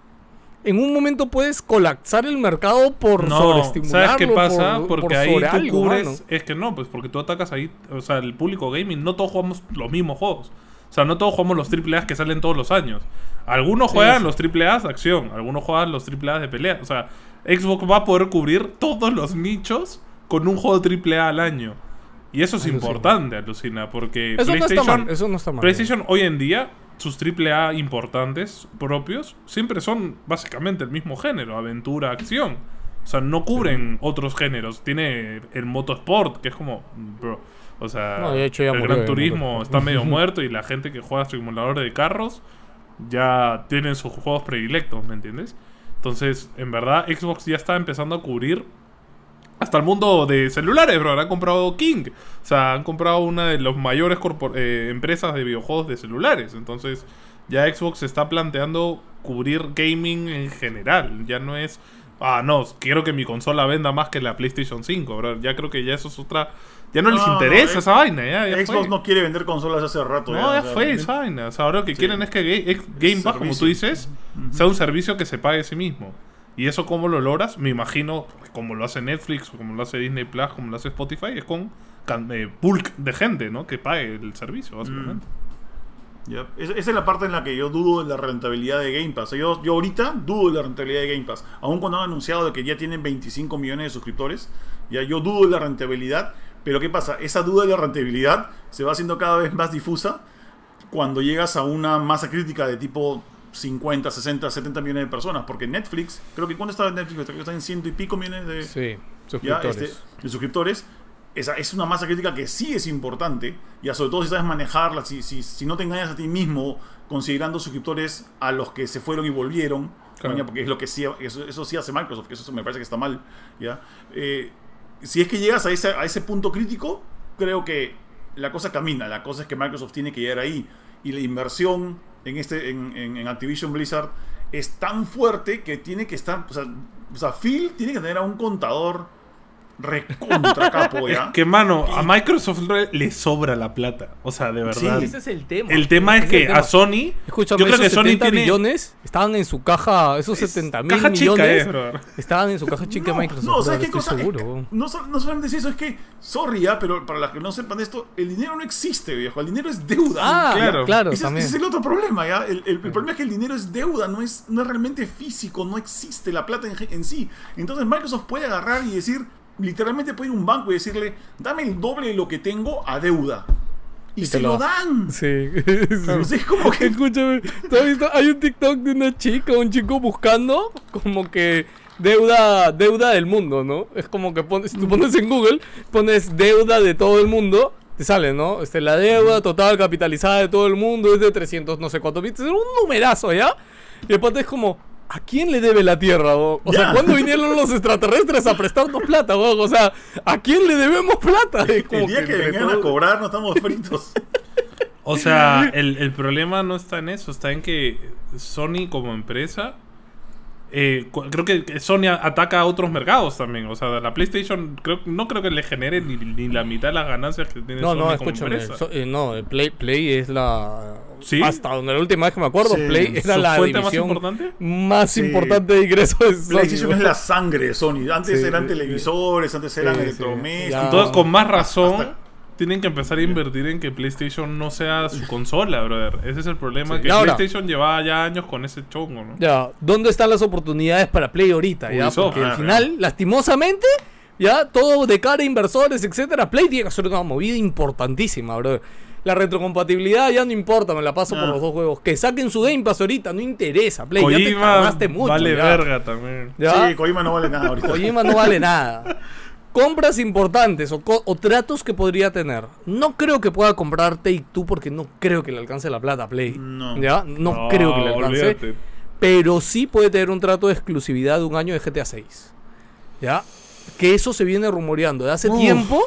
en un momento puedes colapsar el mercado por No, sobreestimularlo. ¿sabes qué pasa? por- porque por ahí tú algo, cubres. mano. Es que no, pues porque tú atacas ahí. O sea, el público gaming, no todos jugamos los mismos juegos. O sea, no todos jugamos los AAA que salen todos los años. Algunos juegan sí. los AAA de acción, algunos juegan los AAA de pelea. O sea, Xbox va a poder cubrir todos los nichos con un juego AAA al año. Y eso es Alucina. importante, alucina, porque Eso no está PlayStation, mal, eso no está mal. PlayStation hoy en día, sus AAA importantes propios, siempre son básicamente el mismo género, aventura, acción. O sea, no cubren otros géneros. Tiene el motosport, que es como, bro, o sea, No, de hecho ya el Gran el Turismo está medio muerto y la gente que juega simuladores de carros ya tienen sus juegos predilectos, ¿me entiendes? Entonces, en verdad, Xbox ya está empezando a cubrir hasta el mundo de celulares, bro. Han comprado King. O sea, han comprado una de las mayores eh, empresas de videojuegos de celulares. Entonces, ya Xbox se está planteando cubrir gaming en general. Ya no es. Ah, no, quiero que mi consola venda más que la PlayStation 5, bro. Ya creo que ya eso es otra. Ya no, les No, interesa eh, esa vaina, ya, ya Xbox fue. no quiere vender consolas hace rato. No, ya fue esa vaina. O sea, ahora lo que Sí. quieren es que Game Pass, como tú dices, sea un servicio que se pague a sí mismo. ¿Y eso cómo lo logras? Me imagino, como lo hace Netflix, como lo hace Disney Plus, como lo hace Spotify, es con eh, bulk de gente, ¿no? Que pague el servicio, básicamente. Ya, Esa esa es la parte en la que yo dudo de la rentabilidad de Game Pass. Yo, yo ahorita dudo de la rentabilidad de Game Pass. Aun cuando han anunciado de que ya tienen 25 millones de suscriptores, ya yo dudo de la rentabilidad. Pero ¿qué pasa? Esa duda de la rentabilidad se va haciendo cada vez más difusa cuando llegas a una masa crítica de tipo 50, 60, 70 millones de personas. Porque Netflix, creo que ¿cuándo está Netflix? Está en ciento y pico millones de, Sí, ya, suscriptores. este, de suscriptores, esa es una masa crítica que sí es importante, ya sobre todo si sabes manejarla, si, si, si no te engañas a ti mismo considerando suscriptores a los que se fueron y volvieron, Claro. porque es lo que sí, eso, eso sí hace Microsoft, que eso me parece que está mal, ¿ya? Eh, si es que llegas a ese, a ese punto crítico, creo que la cosa camina, la cosa es que Microsoft tiene que llegar ahí, y la inversión en, este, en, en- Activision Blizzard es tan fuerte que tiene que estar, o sea, Phil tiene que tener a un contador recontra capo, Es ¿ya? que, mano, a Microsoft le- sobra la plata. O sea, de verdad. Sí. Ese es el tema. El tema es que tema. a Sony. Escúchame, yo creo que Sony 70 tiene. millones estaban en su caja, esos 70 mil caja chica, millones eh, estaban en su caja chica de No, Microsoft. no, ¿sabes qué cosa? Es que no, no solamente es eso, es que, sorry, ya, pero para las que no sepan esto, el dinero no existe, viejo. El dinero es deuda. Ah, claro. claro, ese, es- también. ese es el otro problema, ¿ya? El, el- el problema es que el dinero es deuda, no es, no es realmente físico, no existe la plata en, en sí. Entonces Microsoft puede agarrar y decir, literalmente puede ir a un banco y decirle, dame el doble de lo que tengo a deuda. Y, Y se lo lo dan. Sí. Es como que... Escúchame, ¿tú has visto? Hay un TikTok de una chica, un chico buscando como que deuda, deuda del mundo, ¿no? Es como que pones, si tú pones en Google, pones deuda de todo el mundo, te sale, ¿no? Este, la deuda total capitalizada de todo el mundo es de 300 no sé cuántos bits, es un numerazo, ¿ya? Y después es como, ¿A quién le debe la Tierra, weón? O sea. ¿cuándo vinieron los extraterrestres a prestarnos plata, weón? O sea, ¿a quién le debemos plata? Como El día que, entre vengan a cobrar no estamos fritos. O sea, el, el problema no está en eso, está en que Sony como empresa, eh, creo que Sony ataca a otros mercados también. O sea, la PlayStation creo, no creo que le genere ni, ni la mitad de las ganancias que tiene No, Sony no, escúchame. so- eh, no, el Play, Play es la. ¿Sí? Hasta donde la última vez que me acuerdo, Sí. Play era ¿Su la fuente más división importante? más Sí. importante de ingresos de Sony, PlayStation es la sangre de Sony. Antes Sí, eran televisores, antes eran sí, electrodomésticos. Entonces, con más razón, Hasta- tienen que empezar a invertir en que PlayStation no sea su consola, brother. Ese es el problema, Sí. que ahora- PlayStation llevaba ya años con ese chongo, ¿no? Ya, ¿dónde están las oportunidades para Play ahorita? Ya, Ubisoft. porque al Ah, final, lastimosamente, ya todo de cara a inversores, etcétera, Play tiene que hacer una movida importantísima, bro. La retrocompatibilidad ya no importa, me la paso por los dos juegos. Que saquen su Game Pass ahorita, no interesa, Play, ya te mucho. vale ya. verga también. ¿Ya? Sí, Kojima no vale nada ahorita. Kojima no vale nada. Compras importantes o, co- o tratos que podría tener. No creo que pueda comprar Take Two porque no creo que le alcance la plata a Play. No. ¿Ya? No, creo que le alcance. olvídate. Pero sí puede tener un trato de exclusividad de un año de GTA 6. ¿Ya? Que eso se viene rumoreando de hace Uf. tiempo.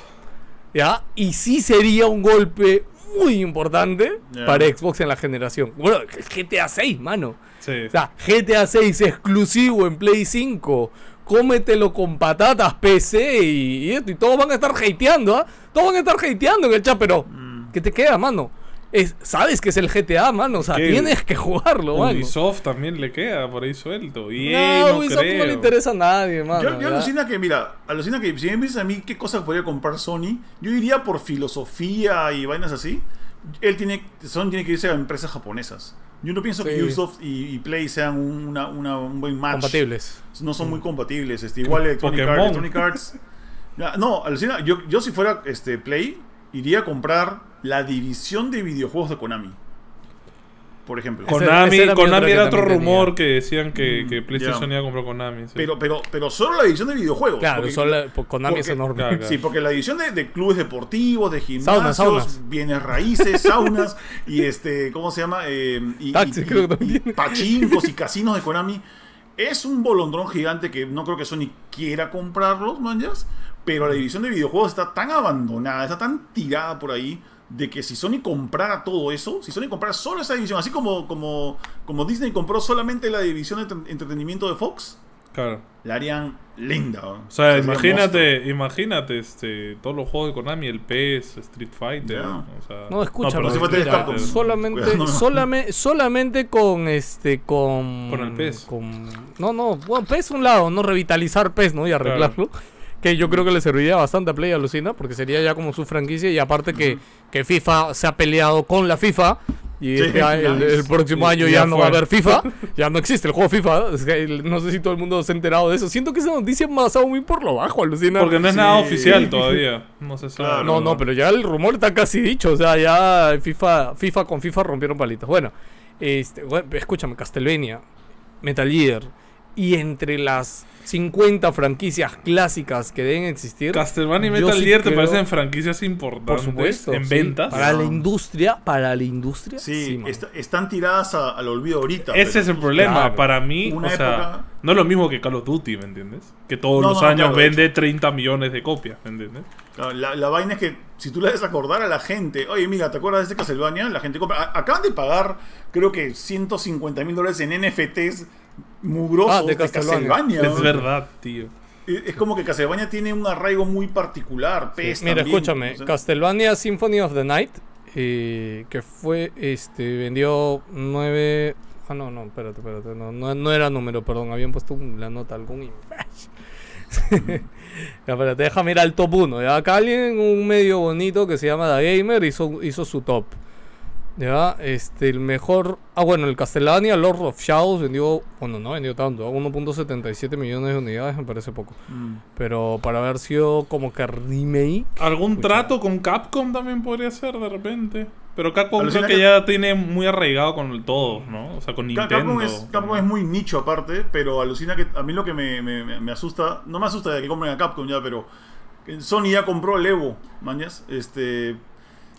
¿Ya? Y sí sería un golpe muy importante para Xbox en la generación. Bueno, GTA 6, mano. Sí. O sea, GTA 6 exclusivo en Play 5. Cómetelo con patatas PC y, y esto. Y todos van a estar hateando, ¿ah? Todos van a estar hateando en el chat, pero Mm. ¿qué te queda, mano? Es, sabes que es el GTA, mano. O sea, ¿Qué? tienes que jugarlo, mano. Ubisoft también le queda por ahí suelto. Y no, no, Ubisoft creo. no le interesa a nadie, mano. Yo, yo alucina que, mira, alucina que si me dices a mí qué cosas podría comprar Sony, yo iría por filosofía y vainas así. Él tiene, Sony tiene que irse a empresas japonesas. Yo no pienso que. Ubisoft y, y Play sean una, una- un buen match. Compatibles. No son muy compatibles. Este, igual Electronic Arts, Pokémon. Electronic Arts. No, alucina, yo, yo si fuera este, Play, iría a comprar la división de videojuegos de Konami. Por ejemplo. Konami, ese era mi Konami era otro rumor tenía. que decían que, Mm, que PlayStation iba a comprar Konami. sí. Pero, pero, pero solo la división de videojuegos. Claro, porque- solo por Konami es porque- enorme. Claro, claro. Sí, porque la división de, de clubes deportivos, de gimnasios, Saunas, saunas. bienes raíces, saunas y este, ¿cómo se llama? Eh, y, Taxis, y- creo que y- también. y pachincos y casinos de Konami. Es un bolondrón gigante que no creo que Sony quiera comprarlos, manjas. Pero la división de videojuegos está tan abandonada, está tan tirada por ahí, de que si Sony comprara todo eso, si Sony comprara solo esa división, así como, como, como Disney compró solamente la división de entre- entretenimiento de Fox, Claro. la harían linda. ¿no? O sea, imagínate, imagínate este, todos los juegos de Konami, el PES, Street Fighter. O sea, No, pero. Fighter. solamente, Cuidado, no. solamente, solamente con este, con. Con el PES. con- no, no, bueno, PES un lado, no revitalizar PES, ¿no? Y arreglarlo. Que yo creo que le serviría bastante a Play alucina, porque sería ya como su franquicia. Y aparte que, que FIFA se ha peleado con la FIFA. Y Sí, este año- el, próximo año y ya ya no va a haber FIFA. Ya no existe el juego FIFA. Es que el- no sé si todo el mundo se ha enterado de eso. Siento que esa noticia ha pasado muy por lo bajo, alucina. Porque no es Sí. nada oficial todavía. No se sabe. Claro. No, no, pero ya el rumor está casi dicho. O sea, ya FIFA, FIFA con FIFA rompieron palitos. Bueno, este, bueno, escúchame, Castlevania, Metal Gear. Y entre las 50 franquicias clásicas que deben existir. Castlevania y Metal sí Gear te creo- parecen franquicias importantes Por supuesto. en sí, ventas. Para la industria, para la industria. Sí, est- están tiradas a- al olvido ahorita. Ese pero- es el problema. Claro. Para mí, Una o sea, época- no es lo mismo que Call of Duty, ¿me entiendes? Que todos No, los no, años claro, vende 30 millones de copias, ¿me entiendes? Claro, La, la vaina es que si tú le das acordar a la gente, oye, mira, ¿te acuerdas de este Castlevania? La gente compra. a- acaban de pagar, creo que 150 mil dólares en NFTs mugrosos Ah, de Castlevania. Castlevania. Es verdad, tío. Es como que Castlevania tiene un arraigo muy particular. PES Mira, también, escúchame, Castlevania Symphony of the Night, eh, que fue, este, vendió 9... Ah, no, no, espérate, espérate, no, no, no era número, perdón, habían puesto la nota, algún ya, espérate, déjame ir al top 1, ya, acá alguien, un medio bonito que se llama The Gamer, hizo, hizo su top. Ya, este, el mejor. Ah, bueno, el Castlevania Lord of Shadows vendió. Bueno, no vendió tanto, ¿ah? 1.77 millones de unidades, me parece poco. mm. Pero para haber sido como que remake. ¿Algún Escucha. trato con Capcom también podría ser de repente? Pero Capcom creo que que- ya tiene muy arraigado con el todo, ¿no? O sea, con Nintendo. Capcom es, Capcom es muy nicho aparte, pero alucina que a mí lo que me- me- me asusta, no me asusta de que compren a Capcom ya, pero Sony ya compró el Evo, mañas, este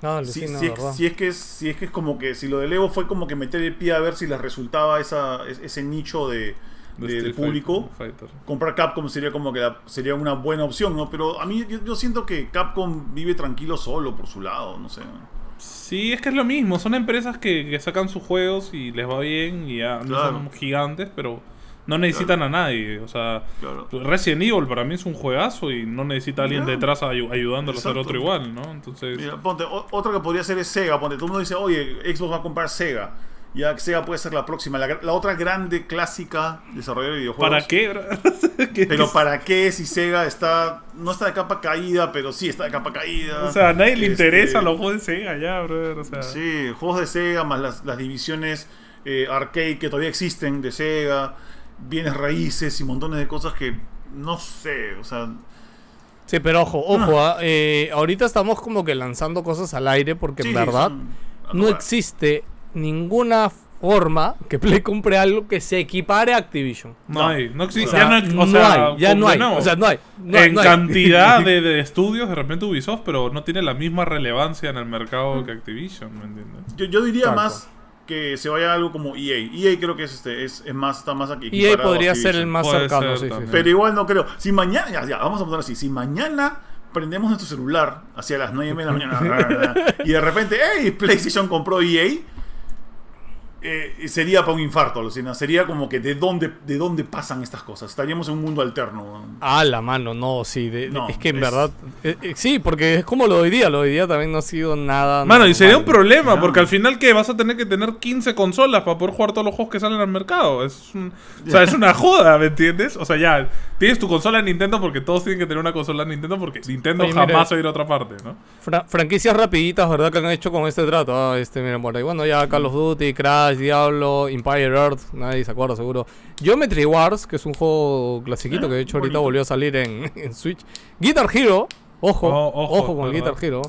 Ah, Si, es, ¿verdad? si es que es, si es que es como que si lo del Evo fue como que meter el pie a ver si les resultaba esa, es- ese nicho de, De de- de público, Fighter. comprar Capcom sería como que la- sería una buena opción, ¿no? Pero a mí yo, yo siento que Capcom vive tranquilo solo por su lado, no sé. Sí, es que es lo mismo. Son empresas que, que sacan sus juegos y les va bien y ya no son gigantes, pero no necesitan a nadie. O sea, Claro. Resident Evil para mí es un juegazo y no necesita a alguien detrás ayu- ayudándolo a hacer otro igual, ¿no? Entonces, Mira, ponte, o- otra que podría ser es Sega. Ponte, todo el mundo dice, oye, Xbox va a comprar Sega. Ya Sega puede ser la próxima. La, la otra grande clásica desarrolladora de videojuegos. ¿para qué? Pero para qué si Sega está. No está de capa caída, pero sí está de capa caída. O sea, a nadie le Este, interesa los juegos de Sega ya, brother. O sea, Sí, juegos de Sega más las, las divisiones eh, arcade que todavía existen de Sega, bienes raíces y montones de cosas que no sé, o sea, Sí, pero ojo, ojo, ah, eh, ahorita estamos como que lanzando cosas al aire porque sí, en verdad no existe ninguna forma que Play compre algo que se equipare a Activision. no, hay, no existe. O sea, ya no, ex- o no sea, hay, ya no hay, o sea, no hay. no hay, en no hay. cantidad de, de estudios, de repente Ubisoft, pero no tiene la misma relevancia en el mercado que Activision, ¿me entiendes? Yo, yo diría más que se vaya a algo como EA. EA creo que es, este, es, es más, está más aquí. EA podría ser el más Puede cercano, ser sí, sí, también. sí. Pero igual no creo. Si mañana, ya, ya, vamos a poner así. Si mañana prendemos nuestro celular hacia las 9 de la mañana y de repente, hey, PlayStation compró EA, eh, sería para un infarto, alucina. Sería como que de dónde, de dónde pasan estas cosas. Estaríamos en un mundo alterno. Ah, la mano, no, sí. de- No, es que en es- verdad. eh, eh, sí, porque es como lo de hoy día. Lo de hoy día también no ha sido nada. Mano, y sería un normal. problema, No. porque al final que vas a tener que tener 15 consolas para poder jugar todos los juegos que salen al mercado. Es un- o sea, es una joda, ¿me entiendes? O sea, ya, tienes tu consola de Nintendo porque todos tienen que tener una consola de Nintendo porque Nintendo Oye, mira. jamás va a ir a otra parte, ¿no? Fra- franquicias rapiditas, ¿verdad? Que han hecho con este trato. Ah, este, miren por ahí. Bueno, ya Call of Duty, Crash, Diablo, Empire Earth. Nadie se acuerda, seguro. Geometry Wars, que es un juego clasiquito que de hecho ahorita volvió a salir en, en Switch. Guitar Hero. Ojo, Oh, ojo, ojo, con. Guitar Hero.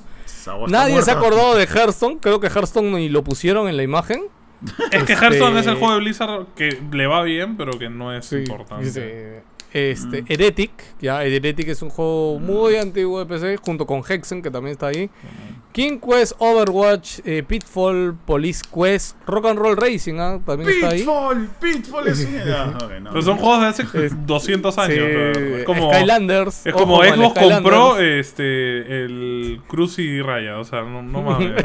Nadie se ha muerta. acordado de Hearthstone. Creo que Hearthstone ni lo pusieron en la imagen. Es que Este- Hearthstone es el juego de Blizzard que le va bien, pero que no es Sí, importante. sí. Este, Mm. Heretic, ya, Heretic es un juego muy antiguo de PC, junto con Hexen, que también está ahí. King Quest, Overwatch, eh, Pitfall, Police Quest, Rock and Roll Racing, ah, también está ahí. Pitfall, Pitfall es no. Pero son juegos de hace Es- 200 años. Sí. Es como, Skylanders. es como Xbox compró este, el Cruz y Raya. O sea, no, no mames.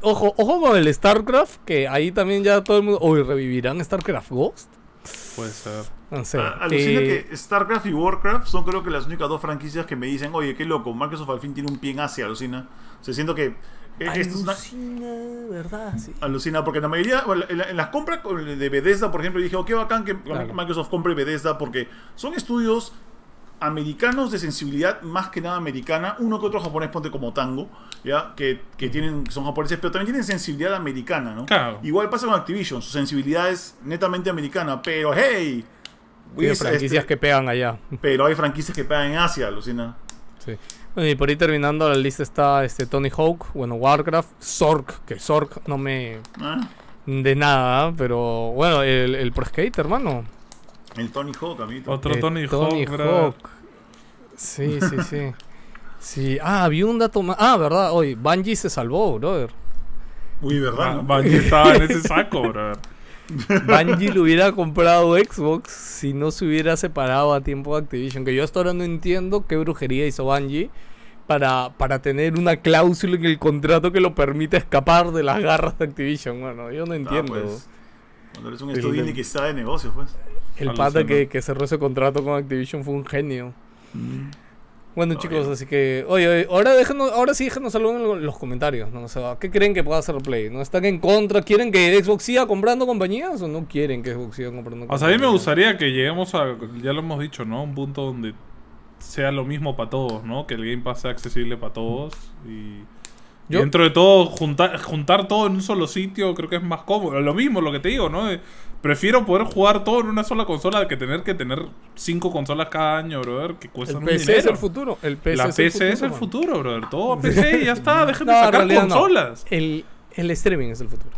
ojo, ojo con el StarCraft, que ahí también ya todo el mundo. Uy, ¿revivirán StarCraft Ghost? Puede ser. No sé. Ah, Alucina eh, que StarCraft y Warcraft son creo que las únicas dos franquicias que me dicen, oye, qué loco, Microsoft al fin tiene un pie en Asia, alucina. O sea, siento que esto es una, alucina, ¿verdad? Sí. Alucina, porque en la mayoría, bueno, en, la- en las compras de Bethesda, por ejemplo, dije, oh, qué bacán que Claro. Microsoft compre Bethesda, porque son estudios americanos de sensibilidad más que nada americana, uno que otro japonés ponte como tango, ya que, que tienen que son japoneses, pero también tienen sensibilidad americana, ¿no? Claro. Igual pasa con Activision, su sensibilidad es netamente americana, pero hey, Wiz, franquicias este, que pegan allá. pero hay franquicias que pegan en Asia, alucina. Sí. Y por ahí terminando la lista está este Tony Hawk, bueno, Warcraft, Zork, que Zork no me. Ah, de nada, pero bueno, el, el Pro Skate, hermano. El Tony Hawk, amiguito. Otro Eh, Tony, Tony Hawk. Hawk. Sí, sí, sí. Sí, ah, había un dato más. Ah, verdad, hoy Bungie se salvó, brother. Uy, ¿verdad? Ba- no? Bungie estaba en ese saco, brother. Bungie le hubiera comprado Xbox si no se hubiera separado a tiempo de Activision. Que yo hasta ahora no entiendo qué brujería hizo Bungie para, para tener una cláusula en el contrato que lo permita escapar de las garras de Activision. Bueno, yo no Ah, entiendo. pues, cuando eres un indie que sabe de negocios, pues. El pata que, que cerró ese contrato con Activision fue un genio. Bueno, No, chicos, así que, oye, oye, ahora déjenos, ahora sí déjenos algo en lo- los comentarios, ¿no? O sea, ¿qué creen que pueda hacer Play? ¿No están en contra? ¿Quieren que Xbox siga comprando compañías o no quieren que Xbox siga comprando O sea, a mí me compañías? gustaría que lleguemos a, ya lo hemos dicho, ¿no? Un punto donde sea lo mismo para todos, ¿no? Que el Game Pass sea accesible para todos y, y Yo- dentro de todo juntar, juntar todo en un solo sitio creo que es más cómodo. Lo mismo, lo que te digo, ¿no? Prefiero poder jugar todo en una sola consola que tener que tener cinco consolas cada año, brother, que El cuestan un PC es el futuro. El PC La es PC el es el futuro, brother. Todo a PC y ya está. Dejen de No, sacar no. consolas. El, el streaming es el futuro.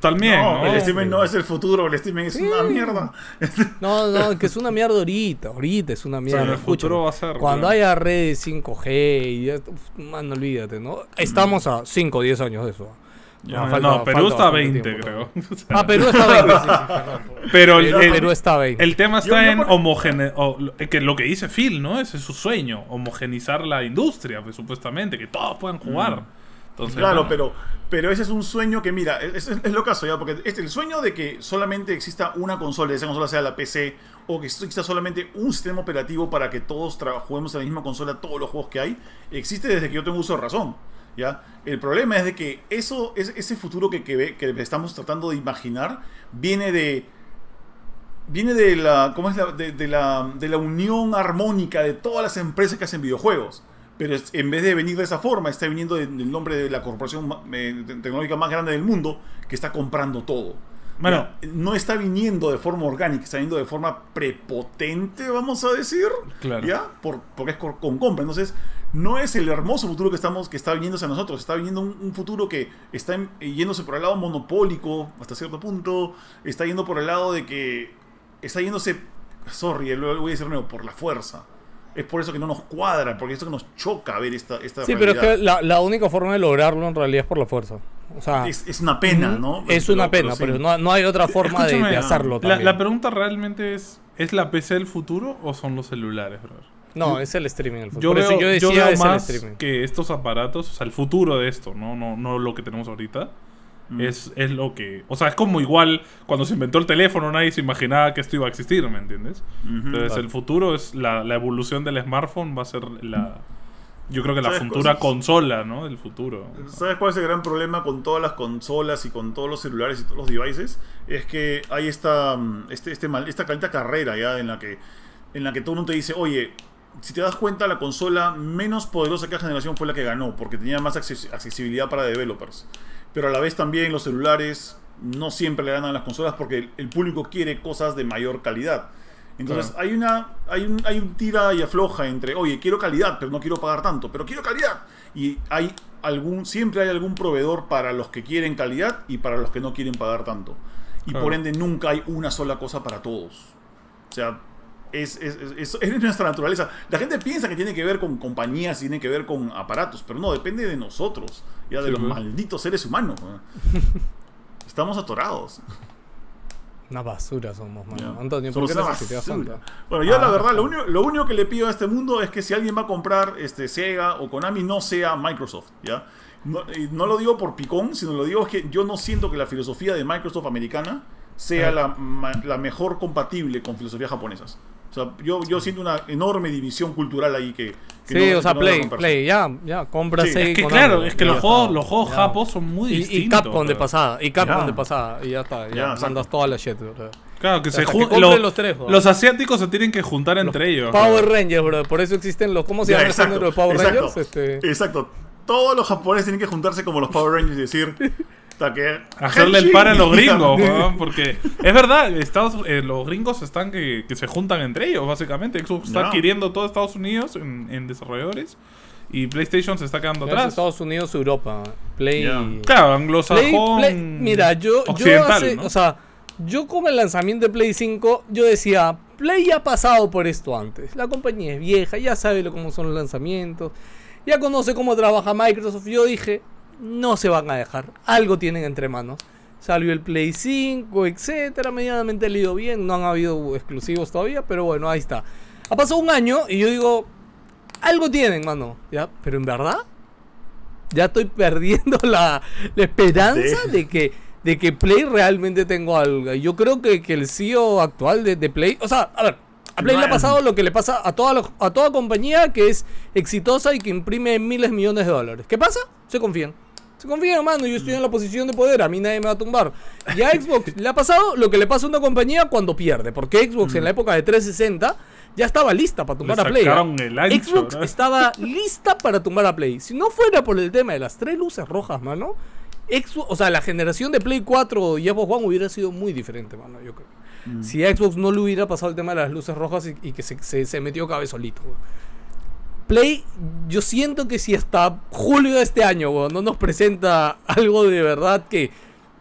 También, no, ¿no? el streaming no es el futuro, el streaming es una mierda. No, no, que es una mierda ahorita, ahorita es una mierda. en el escúchame. futuro va a ser, Cuando claro. haya redes 5G y ya, man, olvídate, ¿no? Estamos a 5 o 10 años de eso. Ya, Ah, falta- no, Perú falta está a bastante 20, tiempo, creo. Ah, Perú está a 20, sí, sí, perdón. Pero el, Perú, el- Perú está a 20. el tema está Yo- yo en por- homogene o lo- que lo que dice Phil, ¿no? Ese es su sueño, homogenizar la industria, pues, supuestamente, que todos puedan jugar. Entonces, Claro, bueno, pero, pero ese es un sueño que, mira, es, es- es lo caso ya, porque este, el sueño de que solamente exista una consola, esa consola sea la PC, o que exista solamente un sistema operativo para que todos juguemos en la misma consola todos los juegos que hay, existe desde que yo tengo uso de razón. ¿ya? El problema es de que eso, es, ese futuro que, que, que estamos tratando de imaginar viene de, viene de la, ¿cómo es la, de, de la, de la unión armónica de todas las empresas que hacen videojuegos. Pero en vez de venir de esa forma, está viniendo de- del nombre de la corporación eh, tecnológica más grande del mundo que está comprando todo. Bueno. No está viniendo de forma orgánica, está viniendo de forma prepotente, vamos a decir. Claro. ¿Ya? Por, porque es con, compra. Entonces, no es el hermoso futuro que estamos que está viniéndose a nosotros. Está viniendo un, un futuro que está en- yéndose por el lado monopólico hasta cierto punto. Está yendo por el lado de que está yéndose, sorry, lo voy a decir de nuevo, por la fuerza. Es por eso que no nos cuadra, porque esto que nos choca ver esta, esta Sí, pero es realidad. que la, la única forma de lograrlo en realidad es por la fuerza. O sea, es, es una pena, ¿no? es Pero- una pena, sí. pero, no, no hay otra forma de, de hacerlo la, la pregunta realmente es, ¿es la PC el futuro o son los celulares, brother? no, es el streaming el futuro. Yo veo, yo yo decía veo es el más streaming. que estos aparatos, o sea, el futuro de esto, no, no, no lo que tenemos ahorita, Mm. es, es lo que... O sea, es como igual cuando se inventó el teléfono, nadie se imaginaba que esto iba a existir, ¿me entiendes? Entonces claro. el futuro es la, la evolución del smartphone, va a ser la... Yo creo que la ¿Sabes futura cosas? consola, ¿no? Del futuro. ¿Sabes cuál es el gran problema con todas las consolas y con todos los celulares y todos los devices? Es que hay esta, mm, este, este mal- esta calita carrera ya en la que en la que todo el mundo te dice, oye, si te das cuenta, la consola menos poderosa que la generación fue la que ganó, porque tenía más acces- accesibilidad para developers. Pero a la vez también los celulares no siempre le ganan a las consolas porque el, el público quiere cosas de mayor calidad. Entonces Claro. hay una hay un, hay un tira y afloja entre, oye, quiero calidad, pero no quiero pagar tanto, pero quiero calidad. Y hay algún siempre hay algún proveedor para los que quieren calidad y para los que no quieren pagar tanto. Y Claro. por ende nunca hay una sola cosa para todos. O sea, es, es, es- es- es nuestra naturaleza. La gente piensa que tiene que ver con compañías, tiene que ver con aparatos, pero no, depende de nosotros, ya de Sí, los malditos seres humanos. ¿no? Estamos atorados. Una basura somos, mano. Ya. Antonio, ¿por Somos qué tanta? Bueno, yo Ah, la verdad, lo único, lo único que le pido a este mundo es que si alguien va a comprar este, Sega o Konami, no sea Microsoft, ¿ya? No, y no lo digo por picón, sino lo digo es que yo no siento que la filosofía de Microsoft americana sea Ah. la, ma- la mejor compatible con filosofías japonesas. O sea, yo, yo siento una enorme división cultural ahí que... que Sí, no- o sea, no Play. Play, ya, ya, compra Sí, Es y que claro, es que los juegos, está, los juegos japos son muy Y, y distintos. Capcom de pasada, y Capcom Ya. de pasada, y ya está, ya Ya, mandas toda la shit, bro. Claro, que se juntan. los tres, bro. los asiáticos se tienen que juntar entre ellos. Power bro. Rangers, bro, por eso existen los, ¿cómo se llama el de Power exacto, Rangers? Este, Exacto. Todos los japoneses tienen que juntarse como los Power Rangers y decir... hasta que Hacerle el par a los gringos, weón, porque es verdad, Estados, eh, los gringos están que, que se juntan entre ellos, básicamente. Xbox está adquiriendo todo Estados Unidos en, en desarrolladores y PlayStation se está quedando atrás. Estados Unidos, Europa, Play... Claro, anglosajón. Play- mira, yo, yo occidental, hace- ¿no? o sea, yo con el lanzamiento de Play 5, yo decía, Play ya ha pasado por esto antes. La compañía es vieja, ya sabe lo- cómo son los lanzamientos, ya conoce cómo trabaja Microsoft. Yo dije, no se van a dejar, algo tienen entre manos. Salió el Play 5, etcétera, medianamente le ha ido bien, no han habido exclusivos todavía, pero bueno, ahí está. Ha pasado un año y yo digo, algo tienen, mano, ¿ya? Pero en verdad, ya estoy perdiendo la, la esperanza Sí. de que, de que Play realmente tengo algo. Yo creo que, que el CEO actual de, de Play, o sea, a ver, a Play le ha pasado lo que le pasa a toda, a toda compañía que es exitosa y que imprime miles de millones de dólares. ¿Qué pasa? Se confían. Se confían, mano, yo estoy en la posición de poder, a mí nadie me va a tumbar. Y a Xbox le ha pasado lo que le pasa a una compañía cuando pierde, porque Xbox en la época de 360 ya estaba lista para tumbar a Play. ¿ah? ancho, Xbox ¿no? estaba lista para tumbar a Play. Si no fuera por el tema de las tres luces rojas, mano, Xbox, o sea, la generación de Play 4 y Xbox One hubiera sido muy diferente, mano, yo creo. Si a Xbox no le hubiera pasado el tema de las luces rojas y, y que se, se- se metió cabezolito. weón. Play, yo siento que si hasta julio de este año weón, no nos presenta algo de verdad que,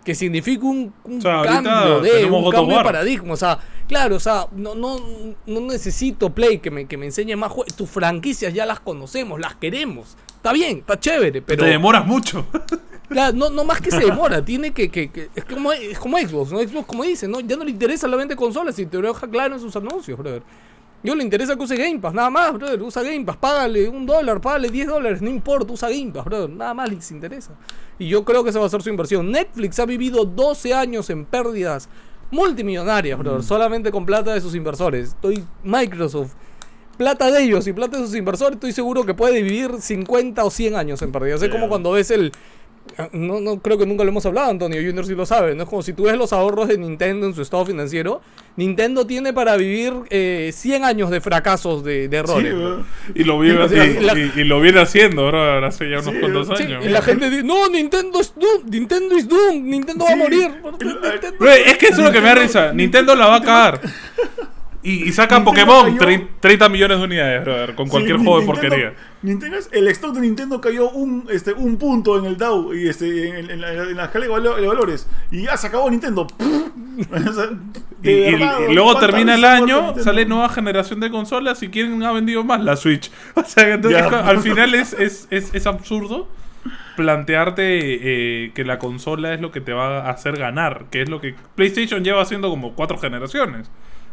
que significa un, un O sea, ahorita cambio de un cambio de paradigma. O sea, claro, o sea, no, no, no necesito Play que me, que me enseñe más juegos. Tus franquicias ya las conocemos, las queremos. Está bien, está chévere, pero. Te demoras mucho. Claro, no, no más que se demora, tiene que, que, que- es como es como Xbox, ¿no? Xbox como dice, ¿no? Ya no le interesa la venta de consolas y te lo deja claro en sus anuncios, brother. Yo le interesa que use Game Pass, nada más, brother, usa Game Pass, págale un dólar, págale 10 dólares, no importa, usa Game Pass, brother, nada más les interesa. Y yo creo que esa va a ser su inversión. Netflix ha vivido 12 años en pérdidas multimillonarias, brother, solamente con plata de sus inversores. Estoy Microsoft, plata de ellos y plata de sus inversores, estoy seguro que puede vivir 50 o 100 años en pérdidas. Es como cuando ves el no, no creo que nunca lo hemos hablado, Antonio Junior sí lo sabe. No es como si tú ves los ahorros de Nintendo en su estado financiero. Nintendo tiene para vivir eh, 100 años de fracasos de, de Sí, errores. Y lo viene, O sea, y, la- y- y lo viene haciendo, bro, hace ya unos Sí, cuantos Sí, años. y la gente dice, no, Nintendo es Doom, Nintendo es Doom, Nintendo va a morir. Bro, es que eso es lo que me da risa. Nintendo la va a cagar. Y, y sacan Pokémon, cayó- trein- 30 millones de unidades, brother, con cualquier Sí, juego de porquería. Nintendo, el stock de Nintendo cayó un, este, un punto en el Dow y este, en, en la, en la escala de valo- de valores. Y ya se acabó Nintendo. Y, de y- verdad, y luego ¿cuántas termina el año, sale nueva generación de consolas y quién ha vendido más la Switch. O sea, entonces Ya. co- al final es, es, es, es absurdo plantearte eh, que la consola es lo que te va a hacer ganar, que es lo que PlayStation lleva haciendo como cuatro generaciones.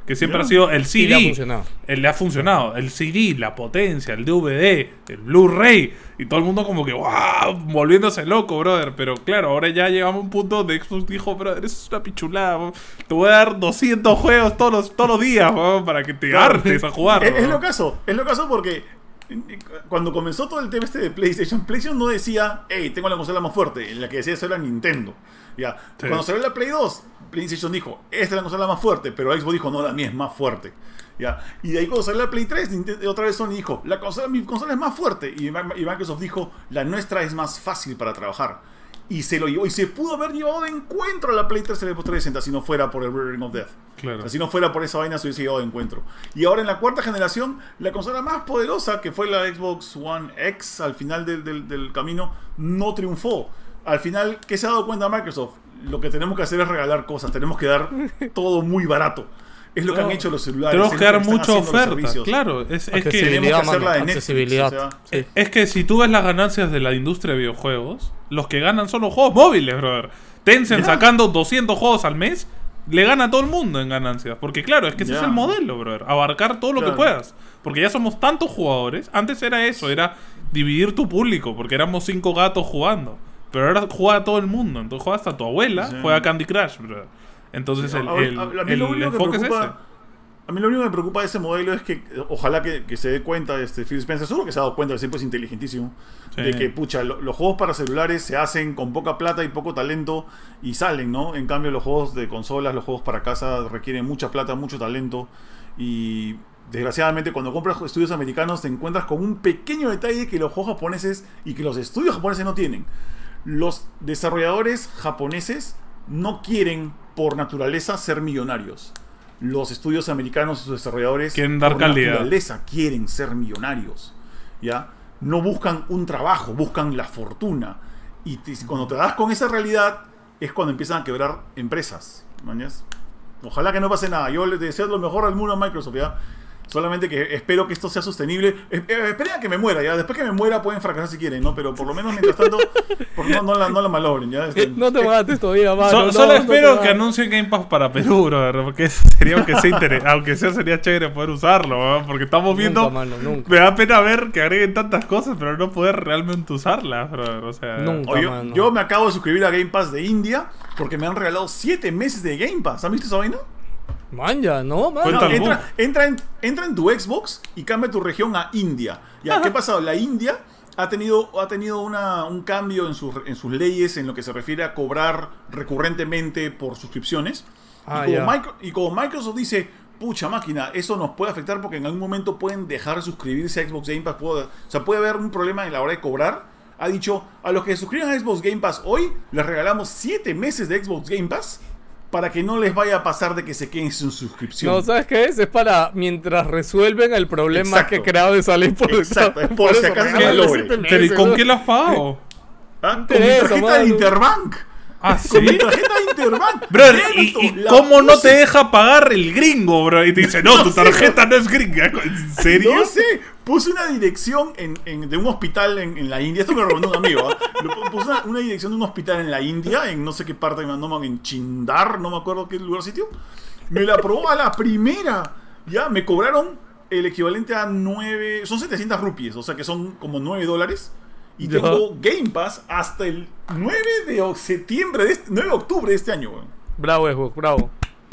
Que siempre ha sido el Y CD. le ha funcionado. El, le ha funcionado. El CD, la potencia, el DVD, el Blu-ray. Y todo el mundo como que, wow, volviéndose loco, brother. Pero claro, ahora ya llegamos a un punto donde Xbox dijo, brother, eso es una pichulada. bro. Te voy a dar 200 juegos todos los, todos los días, bro, para que te Claro. hartes a jugar. Es, lo caso, es lo caso porque eh, cuando comenzó todo el tema este de PlayStation, PlayStation no decía, hey, tengo la consola más fuerte, la que decía eso era Nintendo. Ya. Sí. Cuando salió la Play 2, PlayStation dijo, esta es la consola más fuerte, pero Xbox dijo, no, la mía es más fuerte. Ya. Y de ahí cuando salió la Play 3, Nintendo- otra vez Sony dijo, la consola, mi consola es más fuerte. Y, Microsoft dijo, la nuestra es más fácil para trabajar. Y se lo llevó, y se pudo haber llevado de encuentro a la Play 3 y la Xbox 360 si no fuera por el Ring of Death. Claro. O sea, si no fuera por esa vaina se hubiese llevado de encuentro. Y ahora en la cuarta generación, la consola más poderosa que fue la Xbox One X al final del, del- del camino, no triunfó. Al final, ¿qué se ha dado cuenta Microsoft? Lo que tenemos que hacer es regalar cosas, tenemos que dar todo muy barato. Es lo que han hecho los celulares. Tenemos que dar mucha oferta. Claro, es, es que Accesibilidad, Tenemos que hacer mano, la de Netflix, accesibilidad. o sea, Sí. Es que si tú ves las ganancias de la industria de videojuegos, los que ganan son los juegos móviles, brother. Tencent Ya. sacando 200 juegos al mes, le gana a todo el mundo en ganancias. Porque claro, es que ese Ya. es el modelo, brother. Abarcar todo lo que puedas. Porque ya somos tantos jugadores. Antes era eso, era dividir tu público, porque éramos cinco gatos jugando. Pero ahora juega todo el mundo. Entonces juega hasta tu abuela, Sí. juega Candy Crush, brother. Entonces el, A- el enfoque es ese. A mí lo único que me preocupa de ese modelo es que ojalá que, que se dé cuenta este Phil Spencer, seguro que se ha dado cuenta, siempre es inteligentísimo, Sí. de que pucha, lo- los juegos para celulares se hacen con poca plata y poco talento y salen, ¿no? En cambio los juegos de consolas, los juegos para casa requieren mucha plata, mucho talento y desgraciadamente cuando compras estudios americanos te encuentras con un pequeño detalle que los juegos japoneses y que los estudios japoneses no tienen. Los desarrolladores japoneses no quieren por naturaleza ser millonarios. Los estudios americanos y sus desarrolladores Quieren dar por calidad. naturaleza quieren ser millonarios. ¿Ya? No buscan un trabajo, buscan la fortuna. Y te- cuando te das con esa realidad es cuando empiezan a quebrar empresas. ¿mañas? Ojalá que no pase nada. Yo les deseo lo mejor al mundo a Microsoft, ¿ya? Solamente que espero que esto sea sostenible. Eh, eh, esperen a que me muera, ¿ya? Después que me muera pueden fracasar si quieren, ¿no? Pero por lo menos mientras tanto, por no, no la, no la malogren, ¿ya? Este, No te mates todavía, mano. So- no, solo espero que anuncien Game Pass para Perú, bro, porque sería aunque sea interes- aunque sea sería chévere poder usarlo, bro, porque estamos viendo Nunca, mano, nunca. me da pena ver que agreguen tantas cosas, pero no poder realmente usarlas, bro, o sea, Nunca. o yo, mano. yo me acabo de suscribir a Game Pass de India porque me han regalado 7 meses de Game Pass. ¿Han visto esa vaina? Manja, no, el entra, en, entra en tu Xbox y cambia tu región a India. Ya, ¿qué ha pasado? La India ha tenido, ha tenido una, un cambio en sus, en sus leyes en lo que se refiere a cobrar recurrentemente por suscripciones. Ah, y, ya. como Micro- y como Microsoft dice, pucha máquina, eso nos puede afectar porque en algún momento pueden dejar de suscribirse a Xbox Game Pass. puede- o sea, puede haber un problema en la hora de cobrar. Ha dicho, a los que se suscriban a Xbox Game Pass hoy, les regalamos 7 meses de Xbox Game Pass para que no les vaya a pasar de que se queden sin suscripción. No, ¿sabes qué es? Es para mientras resuelven el problema Exacto. que he creado de salir por Exacto, es por si acaso malogre. siete pero ¿y meses, con ¿no? qué lo has pagado? Ah, Con mi interesa, tarjeta de. Interbank. Ah, Con mi ¿sí? tarjeta Interbank. Bro, ¿y, cómo no te deja pagar el gringo, bro? Y te dice, no, No tu sé, tarjeta no es gringa. ¿En serio? No sé, puse una dirección en, en- de un hospital en, en la India. Esto me lo recomendó un amigo. pu- Puse una, una dirección de un hospital en la India, en no sé qué parte, no, en Chindar, no me acuerdo qué lugar sitio. Me la aprobó a la primera. Ya, me cobraron el equivalente a 9. Son 700 rupies, o sea que son como 9 dólares. Y tengo Game Pass hasta el 9 de septiembre, de este- 9 de octubre de este año. Bravo, Xbox, bravo.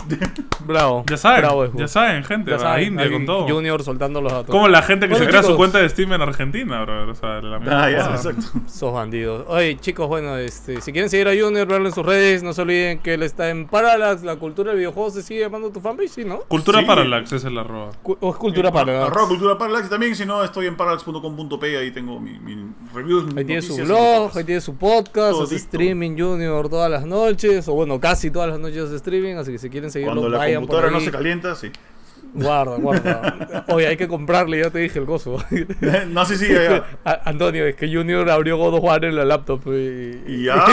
Bravo. Ya saben, Bravo, ya saben, gente. Ya saben, India con todo. Junior soltando los datos. Como la gente que Bueno, se crea su cuenta de Steam en Argentina, bro. O sea, la misma Ah, ya, exacto. Sos bandidos. Oye, chicos, bueno, este, si quieren seguir a Junior, verlo en sus redes, no se olviden que él está en Parallax, la cultura del videojuego se sigue llamando tu fanpage, ¿sí, no? Cultura Sí. Parallax es el arroba. Cu- O es cultura Parallax. Arroba cultura parallax y también si no estoy en parallax.com.p ahí tengo mi, mi reviews Ahí tiene su blog, ahí tiene su podcast, hace streaming Junior todas las noches, o bueno, casi todas las noches de streaming, así que si quieren seguirlo, cuando la vayan computadora no se calienta sí Guarda, guarda. Oye, hay que comprarle, ya te dije el gozo. no sé si ya, ya. Antonio, es que Junior abrió God of War en la laptop y, y ya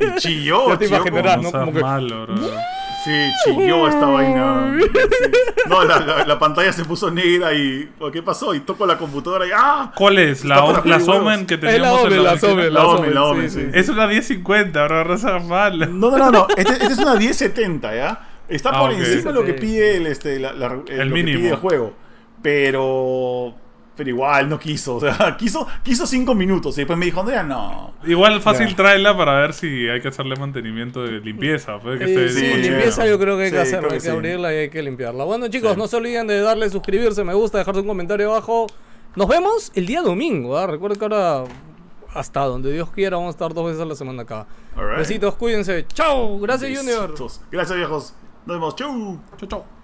y chilló Ya te chilló imaginarás, como- No Como que- malo, bro. sí chilló esta vaina Sí. no la, la- la pantalla se puso negra y ¿oh, ¿qué pasó? y toco la computadora y ¡ah! ¿Cuál es? La, o- la freír Omen huevos. que Es la teníamos en la la original? Omen, La la Omen, Omen, la Omen, sí, sí. sí. Es una 1050, bro. No seas malo. no no no no este, este es una 1070 ¿ya? Está Ah, por encima de lo que pide el, este, la- la- El mínimo. pide el juego pero pero igual no quiso o sea quiso quiso 5 minutos y después me dijo Andrea no Igual fácil tráela para ver si hay que hacerle mantenimiento de limpieza. Puede que Eh, esté sí, sí, limpieza yo creo que hay que Sí, hacerlo, creo hay que que sí. abrirla y hay que limpiarla. Bueno chicos, Sí. no se olviden de darle suscribirse, me gusta, dejarse un comentario abajo. Nos vemos el día domingo, ¿ah? recuerden que ahora hasta donde Dios quiera vamos a estar dos veces a la semana acá. Besitos, cuídense. Chao, gracias Junior. Besitos. gracias viejos nos vemos chau Chau, chau.